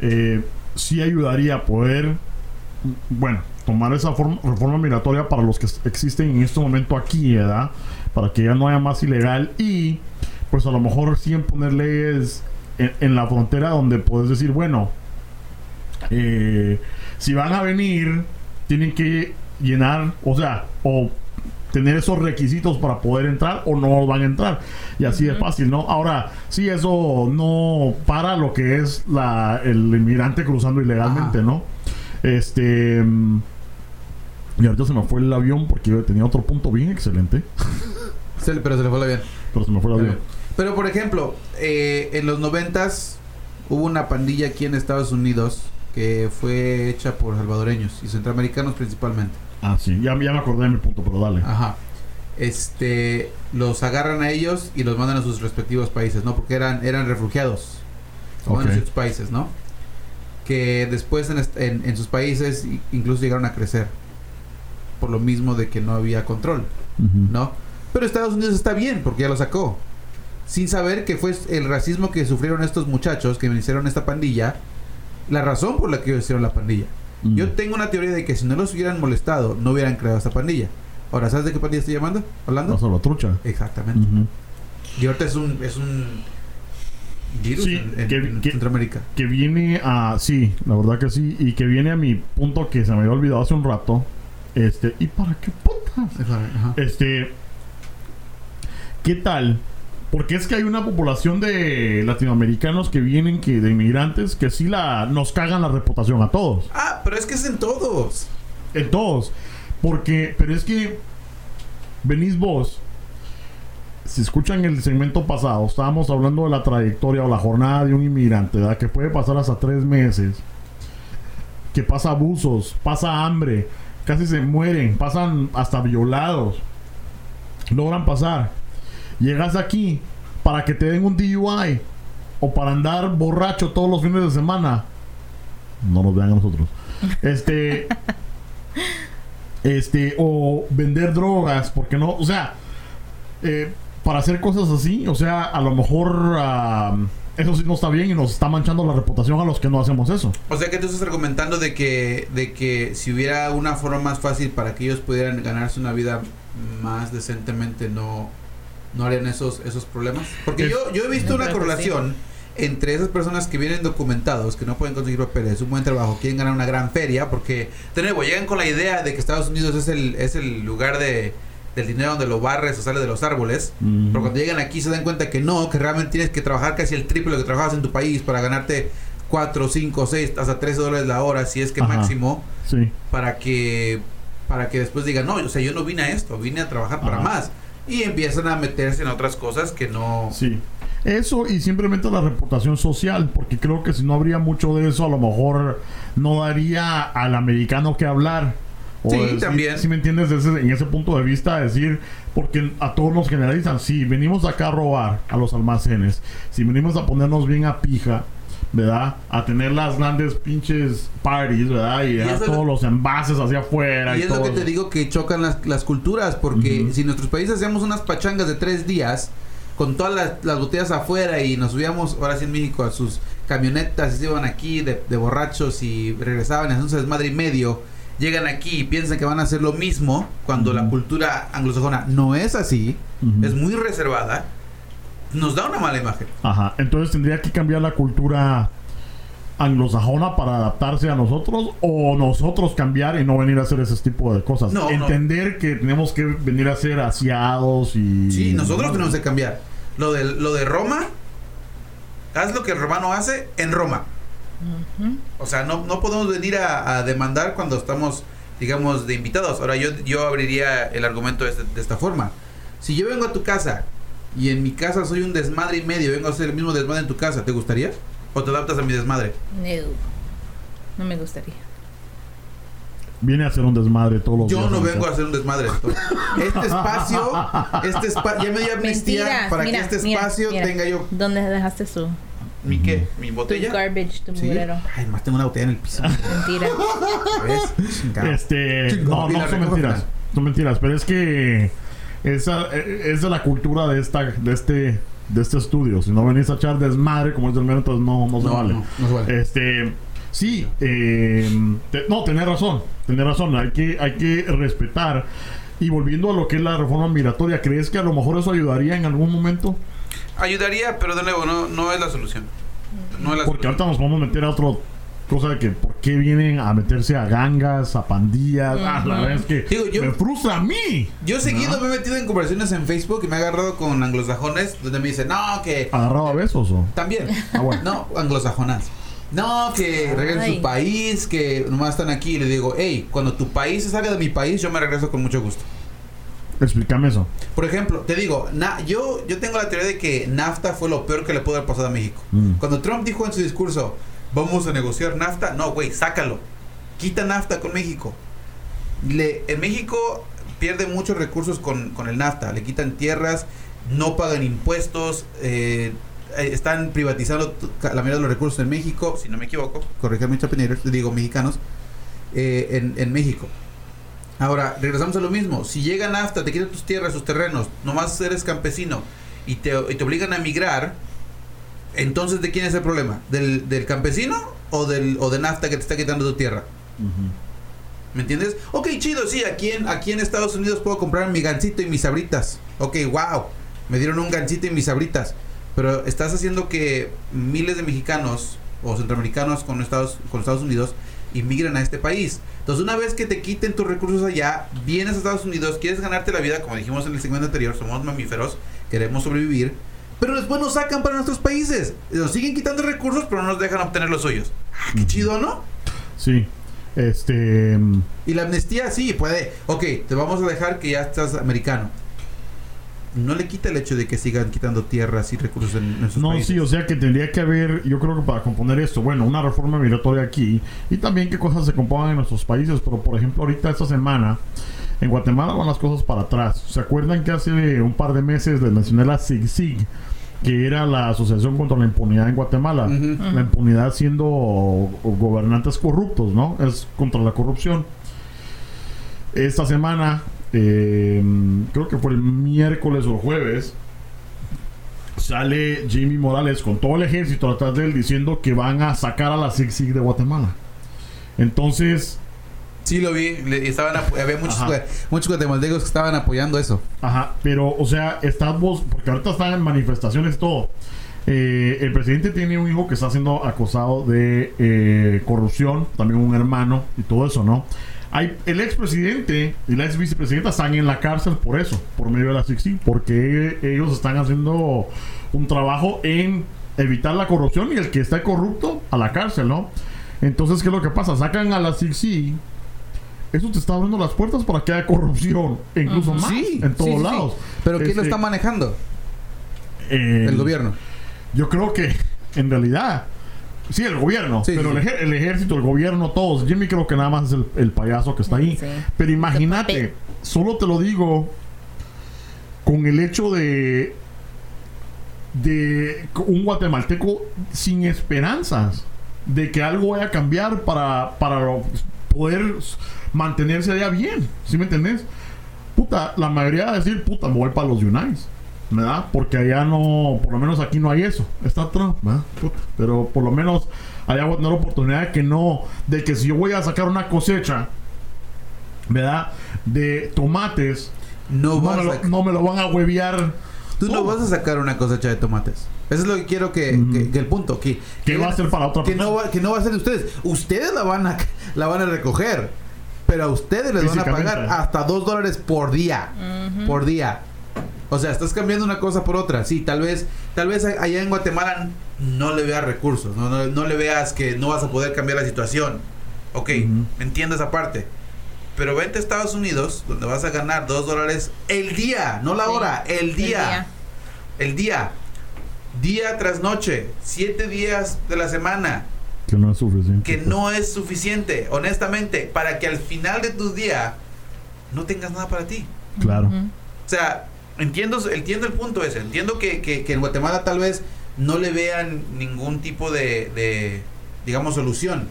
eh, sí ayudaría a poder, bueno, tomar esa forma- reforma migratoria para los que existen en este momento aquí, ¿verdad? Para que ya no haya más ilegal y, pues a lo mejor sí en poner leyes en, en la frontera donde puedes decir, bueno, eh, si van a venir, tienen que llenar, o sea, o tener esos requisitos para poder entrar o no van a entrar. Y así es fácil, ¿no? Ahora, sí, eso no para lo que es la, el inmigrante cruzando ilegalmente, Ajá. ¿no? Este... mm, Y ahorita se me fue el avión porque yo tenía otro punto bien excelente, [LAUGHS] Se pero se le fue la bien. pero se me fue el avión. Pero por ejemplo, eh, en los noventas hubo una pandilla aquí en Estados Unidos que fue hecha por salvadoreños y centroamericanos principalmente. Ah, sí, ya, ya me acordé de mi punto, pero dale. Ajá. Este, los agarran a ellos y los mandan a sus respectivos países, ¿no? Porque eran, eran refugiados. Los mandan Ok. a ciertos países, ¿no? Que después en, en, en sus países incluso llegaron a crecer. Por lo mismo de que no había control. ¿no? Pero Estados Unidos está bien porque ya lo sacó. Sin saber que fue el racismo que sufrieron estos muchachos que hicieron esta pandilla, la razón por la que hicieron la pandilla. Yo tengo una teoría de que si no los hubieran molestado, no hubieran creado esta pandilla. Ahora, ¿sabes de qué pandilla estoy llamando? ¿Hablando? La salvatrucha. Exactamente. Ujú. Y ahorita es un, es un virus Sí, en, que- en que- Centroamérica. que viene a sí, la verdad que sí, y que viene a mi punto que se me había olvidado hace un rato. Este, ¿y para qué putas? Ajá. Este, ¿qué tal? Porque es que hay una población de latinoamericanos que vienen que de inmigrantes que sí la nos cagan la reputación a todos. Ah, pero es que es en todos. En todos. Porque, pero es que venís vos. Si escuchan el segmento pasado, estábamos hablando de la trayectoria o la jornada de un inmigrante, ¿verdad? Que puede pasar hasta tres meses. Que pasa abusos, pasa hambre, casi se mueren, pasan hasta violados. Logran pasar. Llegas aquí para que te den un DUI o para andar borracho todos los fines de semana. No nos vean a nosotros. Este. [LAUGHS] este, o vender drogas, porque no, o sea, eh, para hacer cosas así, o sea, a lo mejor ah, eso sí no está bien y nos está manchando la reputación a los que no hacemos eso. O sea que tú estás argumentando de que, de que si hubiera una forma más fácil para que ellos pudieran ganarse una vida más decentemente, no, no harían esos, esos problemas. Porque Es- yo, yo he visto una correlación entre esas personas que vienen documentados, que no pueden conseguir papeles, un buen trabajo, quieren ganar una gran feria, porque de nuevo llegan con la idea de que Estados Unidos es el, es el lugar de, del dinero donde lo barres o sale de los árboles. Pero cuando llegan aquí se dan cuenta que no, que realmente tienes que trabajar casi el triple de lo que trabajabas en tu país para ganarte 4, 5, 6, hasta 13 dólares la hora, si es que Ajá. máximo, Sí. para que para que después digan, no, o sea, yo no vine a esto, vine a trabajar para más. Y empiezan a meterse en otras cosas que no... Sí. Eso y simplemente la reputación social, porque creo que si no habría mucho de eso, a lo mejor no daría al americano que hablar. Sí, también. Si me entiendes, Ese- en ese punto de vista, decir, porque a todos nos generalizan, si venimos acá a robar a los almacenes, si venimos a ponernos bien a pija, ¿verdad? A tener las grandes pinches parties, ¿verdad? Y, eso todos lo- los envases hacia afuera. Y Y, es lo todo que te digo que chocan las, las culturas, porque si en nuestros países hacíamos unas pachangas de tres días, con todas las, las botellas afuera y nos subíamos, ahora sí en México, a sus camionetas y se iban aquí de, de borrachos y regresaban hacían su desmadre y medio, llegan aquí y piensan que van a hacer lo mismo, cuando la cultura anglosajona no es así, es muy reservada, nos da una mala imagen. Ajá, entonces tendría que cambiar la cultura anglosajona para adaptarse a nosotros o nosotros cambiar y no venir a hacer ese tipo de cosas. No, no. Entender que tenemos que venir a ser asiados y... Sí, nosotros tenemos que cambiar. Lo de, lo de Roma, haz lo que el romano hace en Roma. O sea, no, no podemos venir a, a demandar cuando estamos, digamos, de invitados. Ahora, yo, yo abriría el argumento de, este- de esta forma. Si yo vengo a tu casa y en mi casa soy un desmadre y medio, vengo a hacer el mismo desmadre en tu casa, ¿te gustaría? ¿O te adaptas a mi desmadre? No. No me gustaría. Viene a ser un desmadre todos los Yo días. no vengo a hacer un desmadre. Este espacio, este espacio, ya me dio [LAUGHS] amnistía Mentiras. para mira, que este mira, espacio mira. tenga yo ¿Dónde dejaste su ¿Mi qué? ¿Mi tu botella? garbage, tu ¿Sí? mugrero? Ay, más tengo una botella en el piso. Mentira. [LAUGHS] ¿Ves? Este, no, no son mentiras. Son mentiras, pero es que esa eh, es de la cultura de esta de este de este estudio. Si no venís a echar desmadre como es del mero, entonces no, no se No, vale. no, no se vale. Este, sí, eh, te- no, tenés razón, tenés razón. Hay que hay que respetar. Y volviendo a lo que es la reforma migratoria, ¿crees que a lo mejor eso ayudaría en algún momento? Ayudaría, pero de nuevo, no, no es la solución. No es la Porque solución. ahorita nos vamos a meter a otra cosa de que por qué vienen a meterse a gangas, a pandillas. Ah, la verdad es que Digo, yo- me frustra a mí. Yo seguido me he metido en conversaciones en Facebook y me he agarrado con anglosajones donde me dicen, no, que ¿Agarrado a besos o? también. Ah, bueno. No, anglosajonas. No, que regresen a su país, que nomás están aquí. Y le digo, hey, cuando tu país se salga de mi país, yo me regreso con mucho gusto. Explícame eso. Por ejemplo, te digo, na- yo, yo tengo la teoría de que NAFTA fue lo peor que le pudo haber pasado a México. Mm. Cuando Trump dijo en su discurso, vamos a negociar NAFTA, no, güey, sácalo. Quita NAFTA con México. Le, en México pierde muchos recursos con, con el NAFTA. Le quitan tierras, no pagan impuestos, eh, eh, están privatizando la mayoría de los recursos en México, si no me equivoco, corrígame chapineros, digo mexicanos, eh, en, en México. Ahora, regresamos a lo mismo. Si llega NAFTA, te quitan tus tierras, tus terrenos, nomás eres campesino y te, y te obligan a migrar, entonces ¿de quién es el problema? ¿Del, del campesino o, del, o de NAFTA que te está quitando tu tierra? ¿Me entiendes? Ok, chido, sí, aquí en, aquí en Estados Unidos puedo comprar mi gancito y mis sabritas. Ok, wow, me dieron un gancito y mis sabritas. Pero estás haciendo que miles de mexicanos o centroamericanos con Estados, con Estados Unidos inmigren a este país. Entonces, una vez que te quiten tus recursos allá, vienes a Estados Unidos, quieres ganarte la vida, como dijimos en el segmento anterior, somos mamíferos, queremos sobrevivir, pero después nos sacan para nuestros países. Nos siguen quitando recursos, pero no nos dejan obtener los suyos. Ah, qué chido, ¿no? Sí. Este. mm, Y la amnistía sí puede. Ok, te vamos a dejar que ya estás americano. No le quita el hecho de que sigan quitando tierras y recursos en nuestros No, países. sí, o sea que tendría que haber, yo creo que para componer esto, bueno, una reforma migratoria aquí y también qué cosas se compongan en nuestros países, pero por ejemplo ahorita esta semana en Guatemala van las cosas para atrás. ¿Se acuerdan que hace un par de meses les mencioné la SIG-SIG, que era la Asociación contra la Impunidad en Guatemala? Ujú. La impunidad siendo gobernantes corruptos, ¿no? Es contra la corrupción. Esta semana, eh, creo que fue el miércoles o el jueves, sale Jimmy Morales con todo el ejército atrás de él diciendo que van a sacar a la Sig Sig de Guatemala. Entonces, Sí, lo vi. le- estaban había muchos, muchos guatemaltecos que estaban apoyando eso. Ajá, pero, o sea, estamos, porque ahorita están en manifestaciones todo. Eh, el presidente tiene un hijo que está siendo acosado de eh, corrupción, también un hermano y todo eso, ¿no? Hay, el expresidente y la ex vicepresidenta están en la cárcel por eso, por medio de la SIXI, porque ellos están haciendo un trabajo en evitar la corrupción y el que está corrupto a la cárcel, ¿no? Entonces, ¿qué es lo que pasa? Sacan a la SIXI eso te está abriendo las puertas para que haya corrupción, e incluso más Sí, en todos sí, sí, sí. lados. Pero ¿quién lo Este, está manejando? El gobierno. yo creo que en realidad, sí, el gobierno, Sí, pero sí, el, ejer- el ejército, el gobierno, todos. Jimmy creo que nada más es el, el payaso que está ahí. Sí. Pero imagínate, solo te lo digo con el hecho de de un guatemalteco sin esperanzas de que algo vaya a cambiar para, para poder mantenerse allá bien. ¿Sí me entendés? Puta, la mayoría va a decir, puta, me voy para los Unites. ¿Verdad? Porque allá no, por lo menos aquí no hay eso. Está Trump, ¿verdad? Pero por lo menos allá voy a tener oportunidad de que no, de que si yo voy a sacar una cosecha, ¿verdad? De tomates, No no, me, lo, no me lo van a huevear. tú no vas a sacar una cosecha de tomates. Eso es lo que quiero que, que- que el punto. Que, ¿Qué va a ser para otra que no, va, que no va a ser de ustedes. Ustedes la van a, [LAUGHS] la van a recoger. Pero a ustedes les van a pagar hasta dos dólares por día. Por día. O sea, estás cambiando una cosa por otra. Sí, tal vez, tal vez allá en Guatemala no le veas recursos. No, no, no le veas que no vas a poder cambiar la situación. Ok, Ujú. entiendo esa parte. Pero vente a Estados Unidos, donde vas a ganar dos dólares el día, no la Sí, hora, el el día. día. El día. Día tras noche, siete días de la semana, Que no es suficiente. que no es suficiente, honestamente, para que al final de tu día no tengas nada para ti. Claro. O sea, entiendo, entiendo el punto ese. Entiendo que, que- que en Guatemala tal vez no le vean ningún tipo de, de, digamos, solución.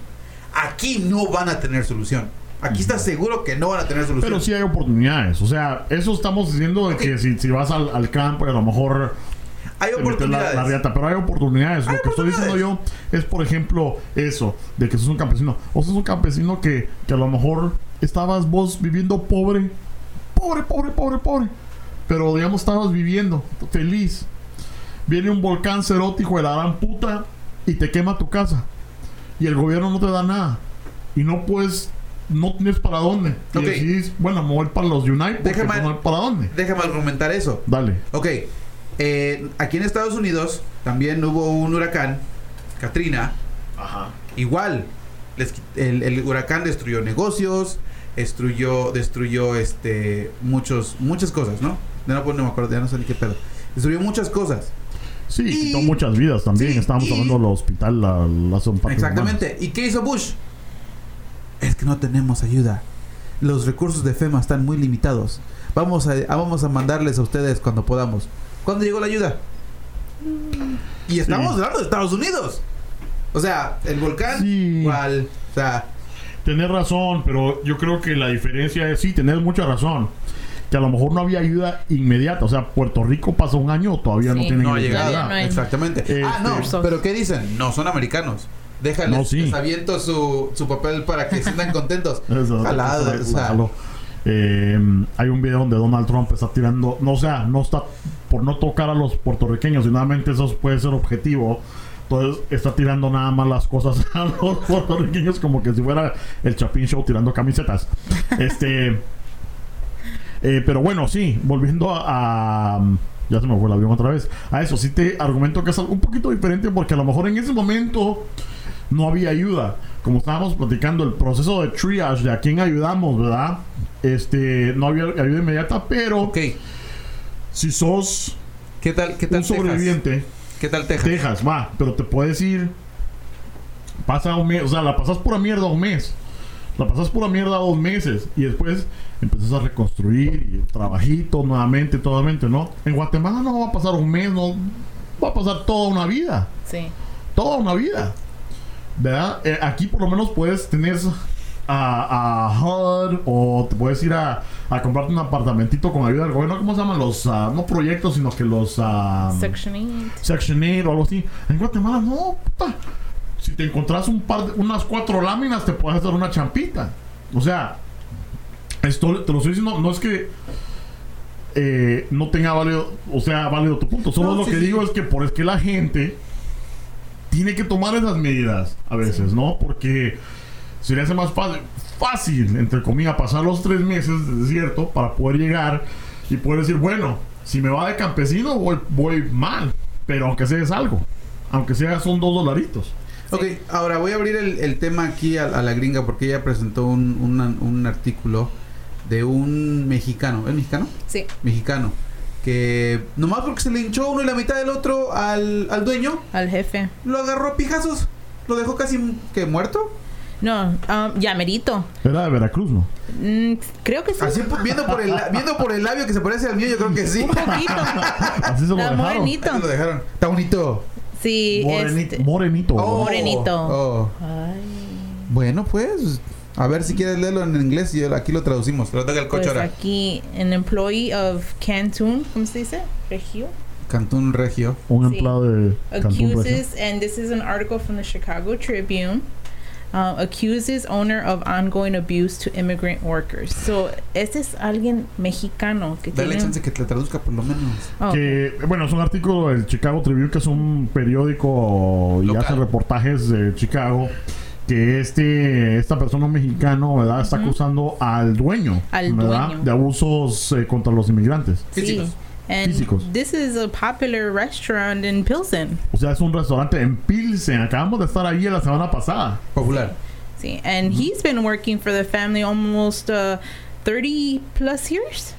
Aquí no van a tener solución. Aquí estás seguro que no van a tener solución. Pero sí hay oportunidades. O sea, eso estamos diciendo de que si, si vas al, al campo y a lo mejor Hay la, oportunidades. la riata, pero hay oportunidades. Hay lo que estoy diciendo yo es, por ejemplo, eso, de que sos un campesino. O sos un campesino que, que a lo mejor estabas vos viviendo pobre, pobre, pobre, pobre, pobre. Pero digamos, estabas viviendo feliz. Viene un volcán cerótico de la gran puta y te quema tu casa. Y el gobierno no te da nada. Y no puedes, no tienes para dónde. Y decís, bueno, me voy para los United Déjame- no para dónde. Déjame argumentar eso. Dale. Ok, eh, aquí en Estados Unidos también hubo un huracán, Katrina, Ajá. igual. les el, el huracán destruyó negocios, destruyó, destruyó este muchos, muchas cosas, ¿no? Ya no, no me acuerdo, ya no sé ni qué pedo. Destruyó muchas cosas. Sí, Y- quitó muchas vidas también. sí, Estábamos y- hablando del hospital, la, la son Exactamente. ¿Y qué hizo Bush? Es que no tenemos ayuda. Los recursos de FEMA están muy limitados. Vamos a, a- vamos a mandarles a ustedes cuando podamos. ¿Cuándo llegó la ayuda? Y estamos hablando de Estados Unidos. O sea, el volcán Sí. igual. O sea, humanas. Tenés razón, pero yo creo que la diferencia es, sí, tenés mucha razón. Que a lo mejor no había ayuda inmediata. O sea, Puerto Rico pasó un año, todavía no tienen no ha electricidad. llegado. no hay- Exactamente. Este- ah, no. Pero ¿qué dicen? No, son americanos. Déjales, No, sí. les aviento su, su papel para que se sientan [LAUGHS] contentos. Eso, Jalado, eso, o sea. jalo. Eh, hay un video donde Donald Trump está tirando, no o sea, no está por no tocar a los puertorriqueños, y nuevamente eso puede ser objetivo. Entonces está tirando nada más las cosas [LAUGHS] a los puertorriqueños como que si fuera el Chapin Show tirando camisetas. Este, eh, pero bueno, sí, volviendo a, a- ya se me fue el avión otra vez. A eso sí te argumento que es algo un poquito diferente porque a lo mejor en ese momento no había ayuda. Como estábamos platicando, el proceso de triage de a quién ayudamos, ¿verdad? Este, no había ayuda inmediata, pero Ok. si sos ¿Qué tal, qué tal un sobreviviente, Texas? ¿Qué tal Texas? Texas, va, pero te puedes ir, pasa un mes, o sea, la pasas pura mierda un mes, la pasas pura mierda dos meses y después empiezas a reconstruir y trabajito nuevamente, nuevamente, ¿no? En Guatemala no va a pasar un mes, no va a pasar toda una vida Sí. toda una vida. ¿Verdad? Eh, aquí por lo menos puedes tener a, a HUD o te puedes ir a, a comprarte un apartamentito con ayuda del gobierno. ¿Cómo se llaman los, ah, no proyectos, sino que los... ah, Section 8. Section 8 o algo así. En Guatemala no, puta. Si te encontrás un par de, unas cuatro láminas, te puedes hacer una champita. O sea, esto te lo estoy diciendo, no es que eh, no tenga válido, o sea, válido tu punto. Solo No, lo sí, que sí. digo es que por es que la gente tiene que tomar esas medidas a veces, ¿no? Porque se le hace más fácil, fácil, entre comillas, pasar los tres meses de desierto para poder llegar y poder decir, bueno, si me va de campesino voy, voy mal, pero aunque sea es algo, aunque sea son dos dolaritos. Ok, ahora voy a abrir el, el tema aquí a, a la gringa porque ella presentó un, una- un artículo de un mexicano. ¿Es mexicano? Sí. Mexicano. que nomás porque se le hinchó uno y la mitad del otro al, al dueño, Al jefe. lo agarró a pijazos. Lo dejó casi que muerto. No, um, ya merito. Era de Veracruz, ¿no? Mm, creo que sí. Así pues, viendo por el viendo por el labio que se parece al mío, yo creo que sí. Un poquito. [LAUGHS] Así se lo Está dejaron. morenito. Así lo dejaron. Está bonito. Sí, Morenito. este- Morenito. Oh. Morenito. Oh. Ay, Bueno, pues a ver si quieres leerlo en inglés y aquí lo traducimos. Lo toca el pues coche ahora. aquí, an employee of Cantun, ¿cómo se dice? Regio. Cantún Regio. Un Sí. empleado de Cantón Regio. accuses, and this is an article from the Chicago Tribune. Uh, accuses owner of ongoing abuse to immigrant workers. So, este es alguien mexicano que Dale tiene. chance que te traduzca por lo menos. Oh, Que, bueno, es un artículo del Chicago Tribune, que es un periódico y hace reportajes de Chicago. Que este, esta persona mexicano, ¿verdad? Está acusando al dueño, Al ¿verdad? dueño. De abusos eh, contra los inmigrantes. sí. Físicos. And Físicos. this is a popular restaurant in Pilsen. O sea, es un restaurante en Pilsen. Acabamos de estar ahí la semana pasada. Popular. See, and he's been working for the family almost uh, 30 plus years.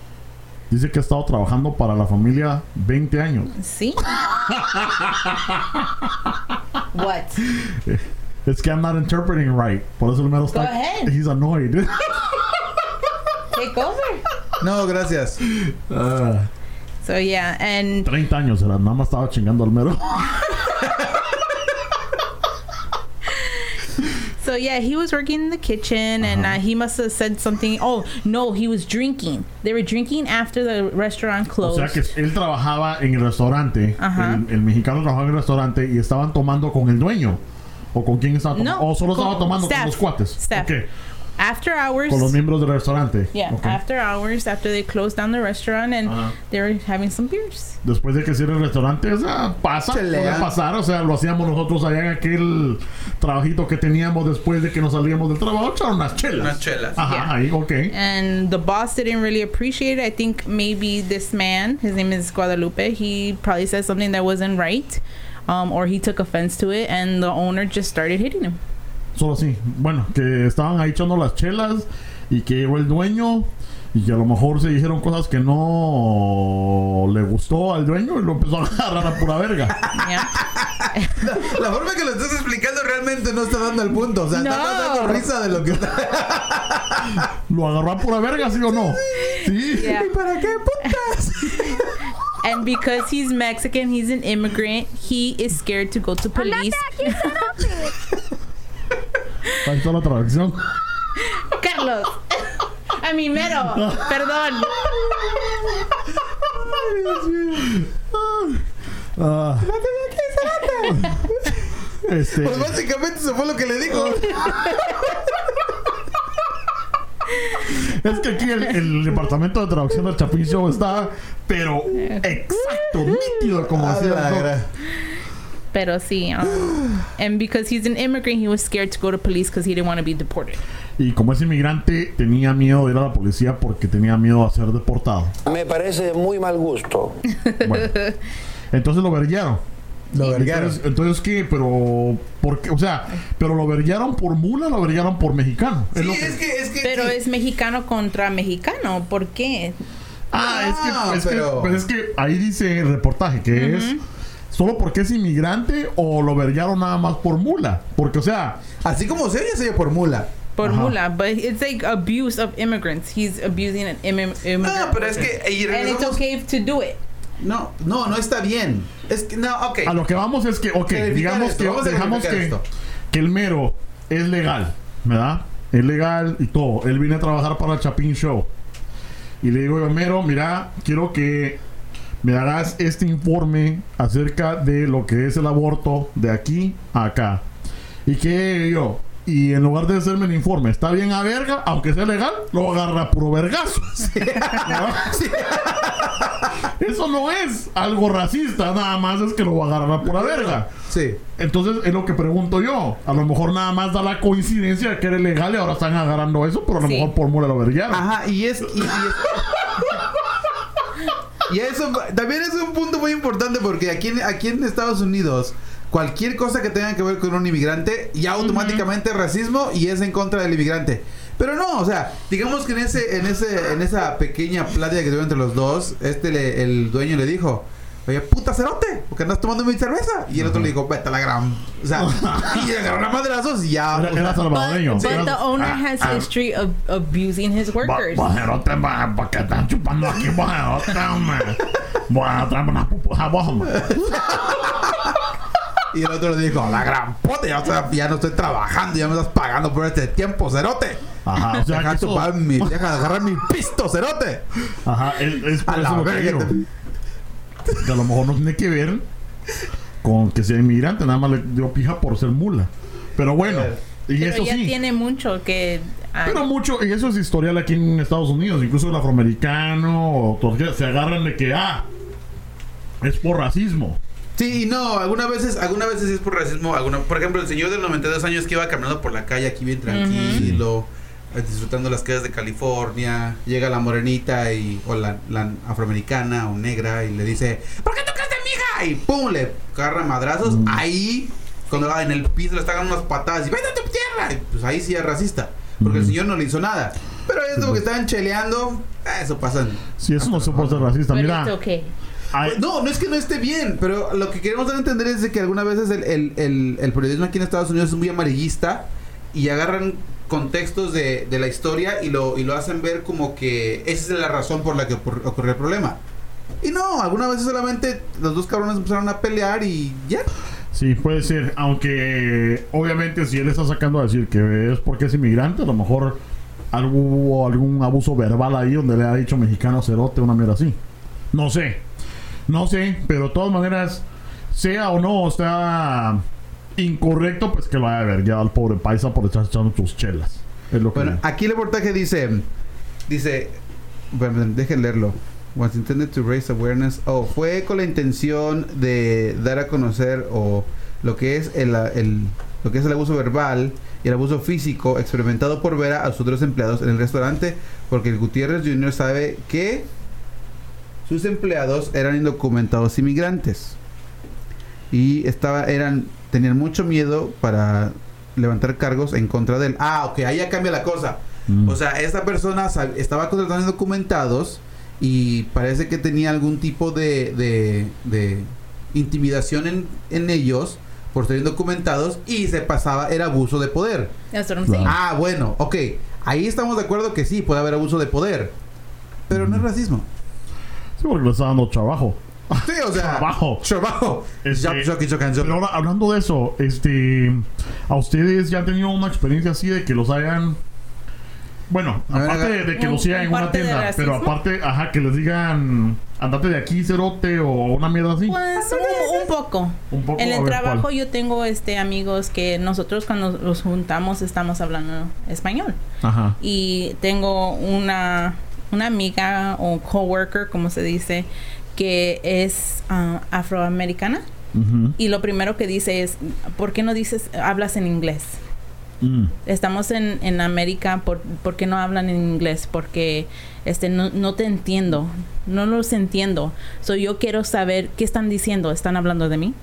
Dice que ha estado trabajando para la familia 20 años. See? [LAUGHS] what? Es que I'm not interpreting right. Por eso el mero está. ahead. He's annoyed. [LAUGHS] Take over. No, gracias. Ah, So yeah, and 30 años era. Nada más estaba chingando al mero. so yeah, he was working in the kitchen, and uh, he must have said something. Oh no, he was drinking. They were drinking after the restaurant O closed. sea que él trabajaba en el restaurante. Ajá. El, el mexicano trabajaba en el restaurante y estaban tomando con el dueño. ¿O con quién estaba tomando? No, ¿O solo con estaba tomando staff. con los cuates? Staff. Ok, after hours. Con los miembros del restaurante. yeah, Ok. after hours, after they closed down the restaurant, and Ajá. they were having some beers. Después de que cierre el restaurante, o sea, pasa, Chelea. puede pasar, o sea, lo hacíamos nosotros allá en aquel trabajito que teníamos después de que nos salíamos del trabajo, echar unas chelas. Unas chelas. Ajá, Yeah. ahí, ok. and the boss didn't really appreciate it. I think maybe this man, his name is Guadalupe, he probably said something that wasn't right, um, or he took offense to it, and the owner just started hitting him. Solo así. Bueno, que estaban ahí echando las chelas y que llegó el dueño y que a lo mejor se dijeron cosas que no le gustó al dueño y lo empezó a [LAUGHS] agarrar a pura verga. Yeah. La forma que lo estás explicando realmente no está dando el punto. O sea, No. está dando risa de lo que está. ¿Lo agarró a pura verga, sí o no? Sí. Yeah. ¿Y para qué putas? And because he's Mexican, he's an immigrant, he is scared to go to police. [LAUGHS] Está la traducción. Carlos. A mi mero. Perdón. Ah. Este, Pues básicamente eso fue lo que le dijo. es que aquí el, el departamento de traducción del Chapin Show está, pero exacto, nítido como A Pero sí. Um, [GASPS] and because he's an immigrant, he was scared to go to police because he didn't want to be deported. Y como es inmigrante, tenía miedo de ir a la policía porque tenía miedo a ser deportado. Me parece de muy mal gusto. Bueno, entonces lo verguiaron. Lo verguearon. Entonces, ¿qué? Pero, ¿por qué? O sea, ¿pero lo verguiaron por mula o lo verguearon por mexicano? Es Sí, lo que- es que, es que. Pero sí. es mexicano contra mexicano. ¿Por qué? Ah, es Ah, que, es, pero- que, pero es que ahí dice el reportaje que es solo porque es inmigrante o lo verguearon nada más por mula. Porque, o sea, Así como se oye, se oye por mula. Por Ajá. mula. But it's like abuse of immigrants. He's abusing an immi- immigrant. No, pero es que. Y And it's okay to do it. No, no, no está bien. Es que, no, ok. a lo que vamos es que, ok, digamos esto, que dejamos que, esto. que el mero es legal, ¿verdad? Es legal y todo. Él viene a trabajar para el Chapin Show. Y le digo yo, mero, mira, quiero que me hagas este informe acerca de lo que es el aborto de aquí a acá. Y que yo, y en lugar de hacerme el informe, está bien a verga, aunque sea legal, lo agarra puro vergazo. [LAUGHS] Eso no es algo racista, nada más es que lo agarran a pura verga. Sí. Entonces es lo que pregunto yo. A lo mejor nada más da la coincidencia de que era legal y ahora están agarrando eso, pero a lo Sí. mejor por mole lo verguearon. Ajá, y es. Y, y es- y eso también es un punto muy importante porque aquí en, aquí en Estados Unidos, cualquier cosa que tenga que ver con un inmigrante ya automáticamente es racismo y es en contra del inmigrante. Pero no, o sea, digamos que en ese, en ese, en esa pequeña plática que tuvieron entre los dos, este le- el dueño le dijo, oye, puta cerote, porque andas tomando mi cerveza. Y el otro le dijo, vete a la gran. O sea, [LAUGHS] y le agarró la madrazos y ya. Era, o sea, era salvadoreño. But, but the owner has Ah, ah. history of abusing his workers. Bajerote, ¿para qué están chupando aquí, bajerote, hombre? Voy a traerme unas pupujas vos, hombre. [LAUGHS] Y el otro le dijo, la gran puta, ya, estoy- ya no estoy trabajando, ya me estás pagando por este tiempo, cerote. Ajá, o sea, deja, que mi, deja agarrar mi pisto, cerote. Ajá, es, es por A la eso lo que digo. Que a lo mejor no tiene que ver con que sea inmigrante, nada más le dio pija por ser mula. Pero bueno, y Pero eso ya sí. tiene mucho que... ah, Pero mucho, y eso es historial aquí en Estados Unidos, incluso el afroamericano, o se agarran de que, ah, es por racismo. Sí, no, algunas veces, algunas veces es por racismo. Alguna, por ejemplo, el señor de 92 años que iba caminando por la calle aquí bien tranquilo, disfrutando las calles de California. Llega la morenita y, o la, la afroamericana o negra y le dice, ¿por qué tocaste a mi hija? Y pum, le agarra madrazos. Ahí, cuando va en el piso, le está dando unas patadas y vete a tu tierra. Y pues ahí sí es racista. Porque el señor no le hizo nada. Pero esto que estaban cheleando, eh, eso pasa. Si eso no se puede ser racista, mira. hay- Pues no, no es que no esté bien, pero lo que queremos dar a entender es de que algunas veces el, el- el- el periodismo aquí en Estados Unidos es muy amarillista y agarran contextos de, de la historia y lo, y lo hacen ver como que esa es la razón por la que ocur- ocurrió el problema. Y no, algunas veces solamente los dos cabrones empezaron a pelear y ya. Sí, puede ser, aunque obviamente si él está sacando a decir que es porque es inmigrante, a lo mejor hubo algún abuso verbal ahí donde le ha dicho mexicano cerote, una mierda así. No sé, no sé, pero de todas maneras, sea o no, está incorrecto, pues que lo vaya a ver ya al pobre paisa por estar echando sus chelas. Es lo que Bueno, aquí el reportaje dice, dice, bueno, dejen leerlo. Was intended to raise awareness. Oh, fue con la intención de dar a conocer o lo que es el, el- lo que es el abuso verbal y el abuso físico experimentado por Vera a sus otros empleados en el restaurante, porque el Gutiérrez Jr. sabe que sus empleados eran indocumentados inmigrantes y estaba eran tenían mucho miedo para levantar cargos en contra de él. Ah, ok, ahí ya cambia la cosa. Mm. O sea, esta persona estaba contratando indocumentados y parece que tenía algún tipo de, de, de intimidación en, en ellos por ser indocumentados y se pasaba, era abuso de poder. That's what I'm Claro. saying. Ah, bueno, ok. Ahí estamos de acuerdo que sí, puede haber abuso de poder. Pero no es racismo. Sí, porque le está dando trabajo. [LAUGHS] Sí, o sea. Trabajo. Trabajo. Este. Pero ahora, hablando de eso, este, a ustedes ya han tenido una experiencia así de que los hayan, bueno, aparte de, de que ¿Un- los sigan en una tienda, pero aparte, ajá, que les digan, andate de aquí, cerote, o una mierda así. Pues un, un poco. Un poco, En el ver, trabajo ¿cuál? yo tengo este amigos que nosotros cuando los juntamos estamos hablando español. Ajá. Y tengo una, una amiga o coworker, como se dice, que es ah, afroamericana. Y lo primero que dice es, ¿por qué no dices, hablas en inglés? Mm. Estamos en, en América, por, ¿por qué no hablan en inglés? Porque este no, no te entiendo, no los entiendo. So, yo quiero saber qué están diciendo, ¿están hablando de mí?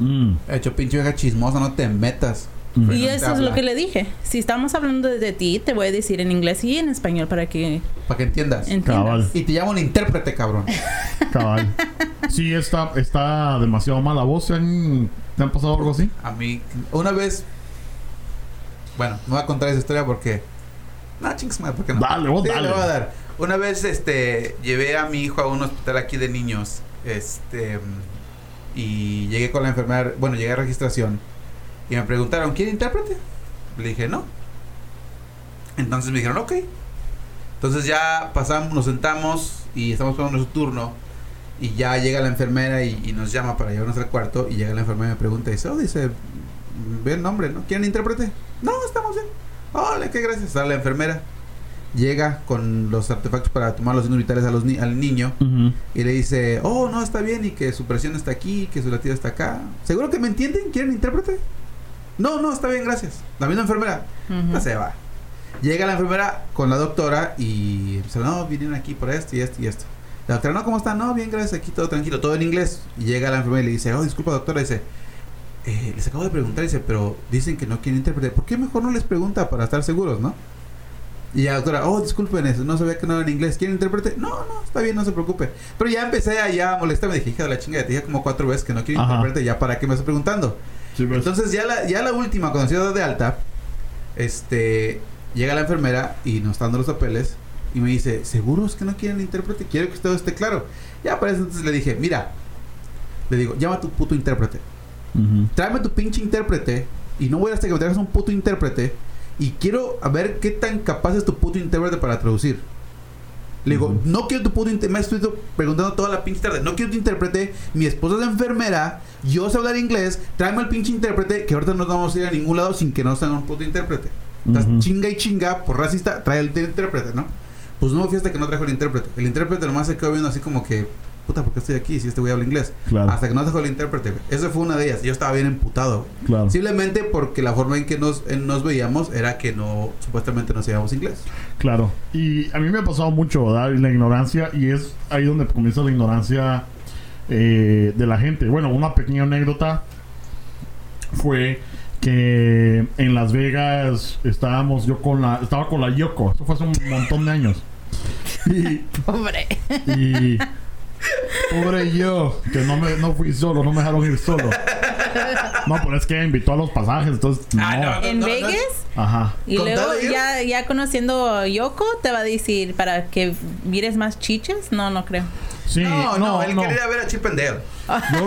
Mm. Hecho pinche vieja chismosa, no te metas. Mm. Y eso es lo que le dije. Si estamos hablando de, ti, te voy a decir en inglés y en español para que Para que entiendas. entiendas. Cabal. Y te llamo un intérprete, cabrón. [LAUGHS] Cabal. Sí, está, está demasiado mala voz. ¿Te han, te han pasado algo así? A mí, una vez. Bueno, no voy a contar esa historia porque. No, chingas madre, ¿por qué no? Dale, vos Sí, dale. le voy a dar. Una vez, este, llevé a mi hijo a un hospital aquí de niños. Este. Y llegué con la enfermera. Bueno, llegué a registración. Y me preguntaron, ¿quiere intérprete? Le dije, no. Entonces me dijeron, ok. Entonces ya pasamos, nos sentamos y estamos esperando nuestro turno. Y ya llega la enfermera y, y nos llama para llevarnos al cuarto. Y llega la enfermera y me pregunta, y dice, oh, dice, ve el nombre, ¿no? ¿Quieren intérprete? No, estamos bien. Hola, qué gracias. Sale la enfermera. Llega con los artefactos para tomar los signos vitales a los ni- al niño. Y le dice, oh, no, está bien. Y que su presión está aquí, que su latido está acá. ¿Seguro que me entienden? ¿Quieren intérprete? No, no, está bien, gracias. La misma enfermera. Se va. Llega la enfermera con la doctora y dice, no, vinieron aquí por esto y esto y esto. La doctora, no, ¿cómo está? No, bien, gracias, aquí todo tranquilo, todo en inglés. Y llega la enfermera y le dice, oh, disculpa doctora, dice, eh, les acabo de preguntar, dice, pero dicen que no quieren intérprete. ¿Por qué mejor no les pregunta para estar seguros, no? Y la doctora, oh, disculpen, eso, no sabía que no era en inglés. ¿Quieren intérprete? No, no, está bien, no se preocupe. Pero ya empecé a, ya a molestarme. Dije, hija de la chingada, te dije como cuatro veces que no quiero intérprete, ya para qué me estás preguntando. Sí, pues. Entonces ya la, ya la última, cuando se de alta, este, llega la enfermera y nos está dando los papeles y me dice, ¿seguros que no quieren intérprete? Quiero que todo esté claro. Ya para eso entonces le dije, mira, le digo, llama a tu puto intérprete. Tráeme tu pinche intérprete y no voy hasta que me traigas un puto intérprete y quiero a ver qué tan capaz es tu puto intérprete para traducir. Le digo, no quiero tu puto intérprete. Me estoy preguntando toda la pinche tarde. No quiero tu intérprete. Mi esposa es enfermera. Yo sé hablar inglés. Tráeme el pinche intérprete. Que ahorita no vamos a ir a ningún lado sin que no tenga un puto intérprete. Estás Ujú. chinga y chinga por racista. Trae el intérprete, ¿no? Pues no, fíjate que no trajo el intérprete. El intérprete nomás se quedó viendo así como que, puta, ¿por qué estoy aquí si este güey habla inglés? Claro. Hasta que no trajo el intérprete, güey. Esa fue una de ellas. Yo estaba bien emputado, güey. Claro. Simplemente porque la forma en que nos, en- nos veíamos era que no, supuestamente no sabíamos inglés. Claro. Y a mí me ha pasado mucho, ¿verdad? Y La ignorancia, y es ahí donde comienza la ignorancia eh, de la gente. Bueno, una pequeña anécdota fue que en Las Vegas estábamos yo con la estaba con la Yoko, esto fue hace un montón de años. [LAUGHS] Y, Pobre. y pobre yo, que no me no fui solo, no me dejaron ir solo. No, pero es que invitó a los pasajes, entonces no. Ah, no, ¿En no, Vegas? Ajá. Y ¿Con luego ya, ya conociendo a Yoko te va a decir para que mires más chiches. No, no creo. Sí, no, no, él no. quería ir a ver a Chip and Dale. [LAUGHS] Yo-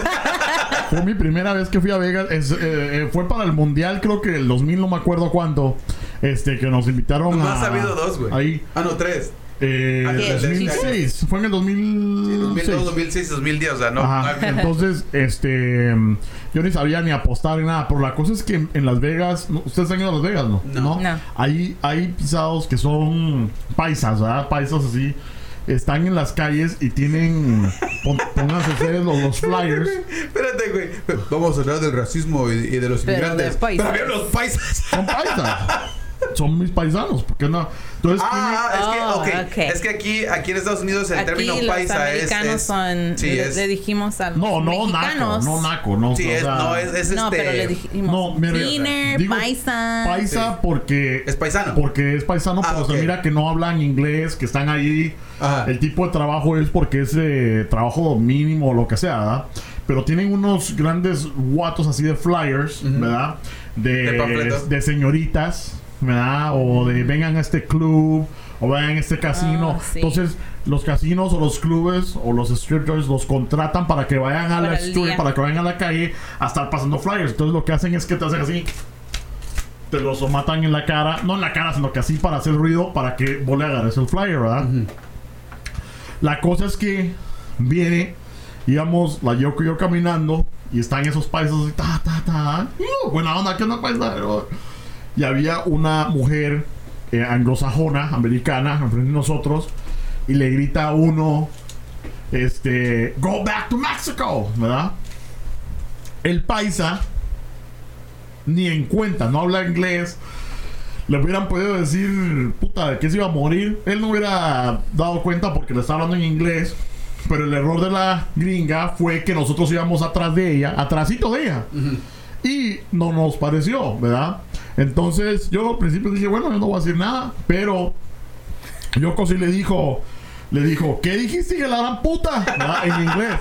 fue mi primera vez que fui a Vegas. Es, eh, eh, fue para el mundial, creo que el 2000, no me acuerdo cuánto. Este, que nos invitaron Nomás a. ha habido dos, güey. Ahí. Ah, no, tres. Eh, Ah, ¿qué? 2006. Fue en el 2006. 2002, 2006, 2010, o sea, no. Ajá. no- Entonces, este. Yo ni sabía ni apostar ni nada. Pero la cosa es que en, en Las Vegas. ¿no? ¿Ustedes han ido a Las Vegas, no? No. No. Hay, hay pisados que son paisas, ¿verdad? Paisas así. Están en las calles y tienen. Pónganse ustedes los, los flyers. Espérate, güey. Vamos a hablar del racismo y, y de los Pero inmigrantes. de paisas. Pero los paisas. Son paisas. Son mis paisanos, ¿por qué no? Entonces, Ah, es que, Oh, ok. ok. Es que aquí, aquí en Estados Unidos el Aquí término los paisa es. americanos es- son. sí, le, es- le dijimos a los no, no naco, mexicanos. no naco, no. Sí, o es, sea, no, es, es No, este. pero le dijimos. No, mire, Beaner, digo, paisa. Paisa Sí. porque Es paisano. porque es paisano, Ah, pero se ok. mira que no hablan inglés, que están ahí. Ajá. El tipo de trabajo es porque es eh, trabajo mínimo o lo que sea, ¿verdad? Pero tienen unos grandes guatos así de flyers, Ujú. ¿verdad? De, De de señoritas, ¿verdad? O de vengan a este club, o vengan a este casino. Ah, sí. Entonces, los casinos o los clubes o los strippers los contratan para que vayan a la street, para que vayan a la calle a estar pasando flyers. Entonces, lo que hacen es que te hacen así te los matan en la cara, no en la cara, sino que así para hacer ruido para que vos le agarres el flyer, ¿verdad? La cosa es que viene, íbamos la Yoko y yo caminando y están esos paisas así, ta, ta, ta. Uh, buena onda, ¿qué onda, paisa? Y había una mujer eh, anglosajona, americana, enfrente de nosotros, y le grita a uno, este, go back to Mexico, ¿verdad? El paisa ni en cuenta, no habla inglés. Le hubieran podido decir, puta, de que se iba a morir. Él no hubiera dado cuenta porque le estaba hablando en inglés. Pero el error de la gringa fue que nosotros íbamos atrás de ella, atrásito de ella. Y no nos pareció, ¿verdad? Entonces yo al principio dije, bueno, yo no voy a decir nada. Pero Yoko sí le dijo, le dijo, ¿qué dijiste que la gran puta? En inglés.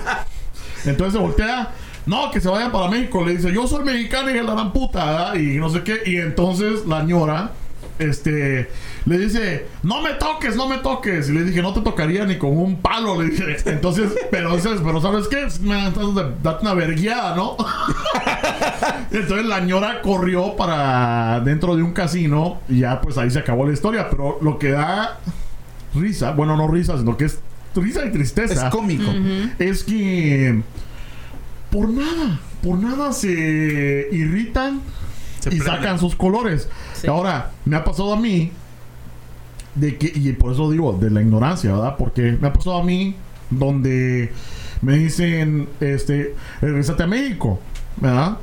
Entonces se voltea. No, que se vaya para México. Le dice, yo soy mexicana y que la gran puta, ¿verdad? Y no sé qué. Y entonces la ñora, este, le dice, no me toques, no me toques. Y le dije, no te tocaría ni con un palo. Le dije, entonces, [LAUGHS] pero, dices, pero ¿sabes qué? Me date una vergueada, ¿no? [LAUGHS] entonces la ñora corrió para dentro de un casino y ya pues ahí se acabó la historia. Pero lo que da risa, bueno, no risa, sino que es risa y Es tristeza cómico. es que por nada, por nada se irritan Se y sacan sus colores. Sí. Ahora, me ha pasado a mí de que, y por eso digo, de la ignorancia, ¿verdad? Porque me ha pasado a mí donde me dicen, este, regresate a México, ¿verdad?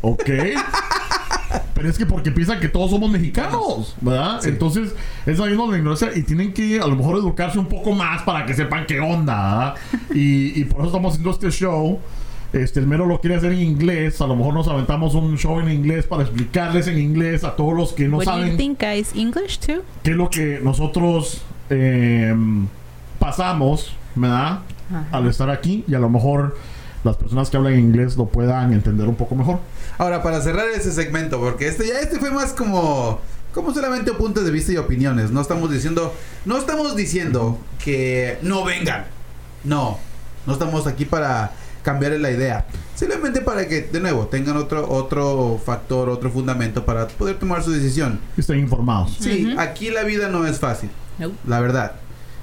Ok. [LAUGHS] Pero es que porque piensan que todos somos mexicanos, ¿verdad? Entonces, es ahí donde la ignorancia y tienen que a lo mejor educarse un poco más para que sepan qué onda, ¿verdad? Y, y por eso estamos haciendo este show este, el mero lo quiere hacer en inglés, a lo mejor nos aventamos un show en inglés para explicarles en inglés a todos los que no What do you saben think, guys? English too? qué es lo que nosotros eh, pasamos, ¿verdad? Ajá. Al estar aquí y a lo mejor las personas que hablan inglés lo puedan entender un poco mejor. Ahora, para cerrar ese segmento, porque este ya este fue más como como solamente puntos de vista y opiniones. No estamos diciendo, no estamos diciendo que no vengan. No, no estamos aquí para cambiar la idea. Simplemente para que, de nuevo, tengan otro otro factor, otro fundamento para poder tomar su decisión. Que estén informados. Sí, aquí la vida no es fácil. Nope. La verdad.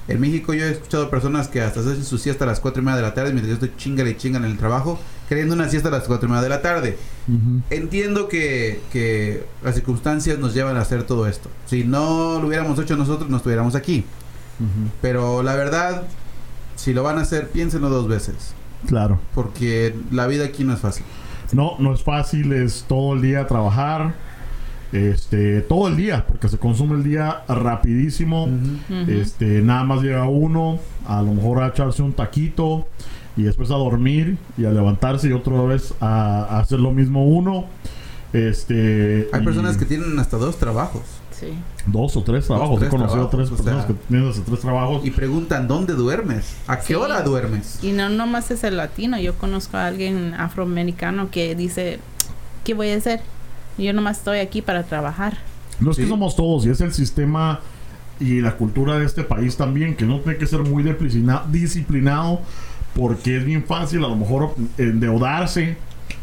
En México yo he escuchado personas que hasta hacen su siesta a las 4 y media de la tarde mientras yo estoy chingale y chingan en el trabajo, queriendo una siesta a las 4 y media de la tarde. Entiendo que, que las circunstancias nos llevan a hacer todo esto. Si no lo hubiéramos hecho nosotros, no estuviéramos aquí. Pero la verdad, si lo van a hacer, piénsenlo dos veces. Claro. Porque la vida aquí no es fácil. No, no es fácil, es todo el día trabajar. Este, todo el día, porque se consume el día rapidísimo. Este, nada más llega uno, a lo mejor a echarse un taquito y después a dormir y a levantarse y otra vez a, a hacer lo mismo uno. Este, Hay y personas que tienen hasta dos trabajos. Sí. dos o tres trabajos. tres He conocido trabajos, tres o personas sea, que tienen hasta tres trabajos. Y preguntan, ¿dónde duermes? ¿A qué Sí. hora duermes? Y no nomás es el latino. Yo conozco a alguien afroamericano que dice, ¿qué voy a hacer? Yo nomás estoy aquí para trabajar. No es que Sí. somos todos, y es el sistema y la cultura de este país también, que no tiene que ser muy disciplina- disciplinado, porque es bien fácil a lo mejor endeudarse,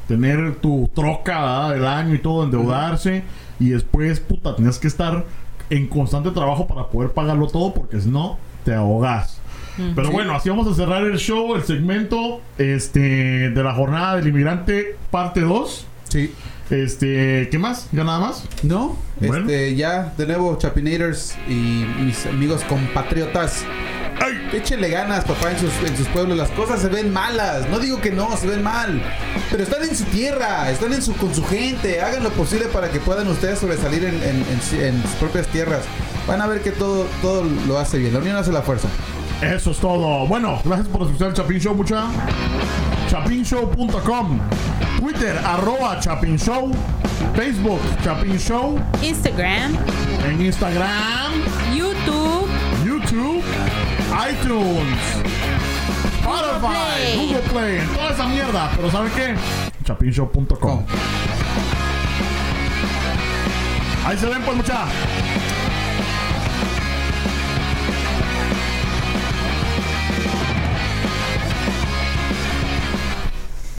tener tu troca ¿verdad? del año y todo, endeudarse, y después, puta, tienes que estar en constante trabajo para poder pagarlo todo, porque si no, te ahogas. Pero Sí. bueno, así vamos a cerrar el show, el segmento este, de la jornada del inmigrante, parte 2. Sí. Este, ¿qué más? ¿Ya nada más? No, Bueno. este, ya de nuevo, Chapinators y mis amigos compatriotas. Échenle ganas, papá, en sus, en sus pueblos. Las cosas se ven malas. No digo que no, se ven mal. Pero están en su tierra, están en su, con su gente. Hagan lo posible para que puedan ustedes sobresalir en, en sus propias tierras. Van a ver que todo, todo lo hace bien. La unión hace la fuerza. Eso es todo. Bueno, gracias por escuchar el Chapin Show, mucha. Chapinshow.com Twitter, arroba Chapin Show. Facebook, Chapin Show. Instagram, En Instagram, YouTube, YouTube, iTunes. Spotify, Play. Google Play, en toda esa mierda. Pero ¿saben qué? Chapinshow.com Ahí se ven pues mucha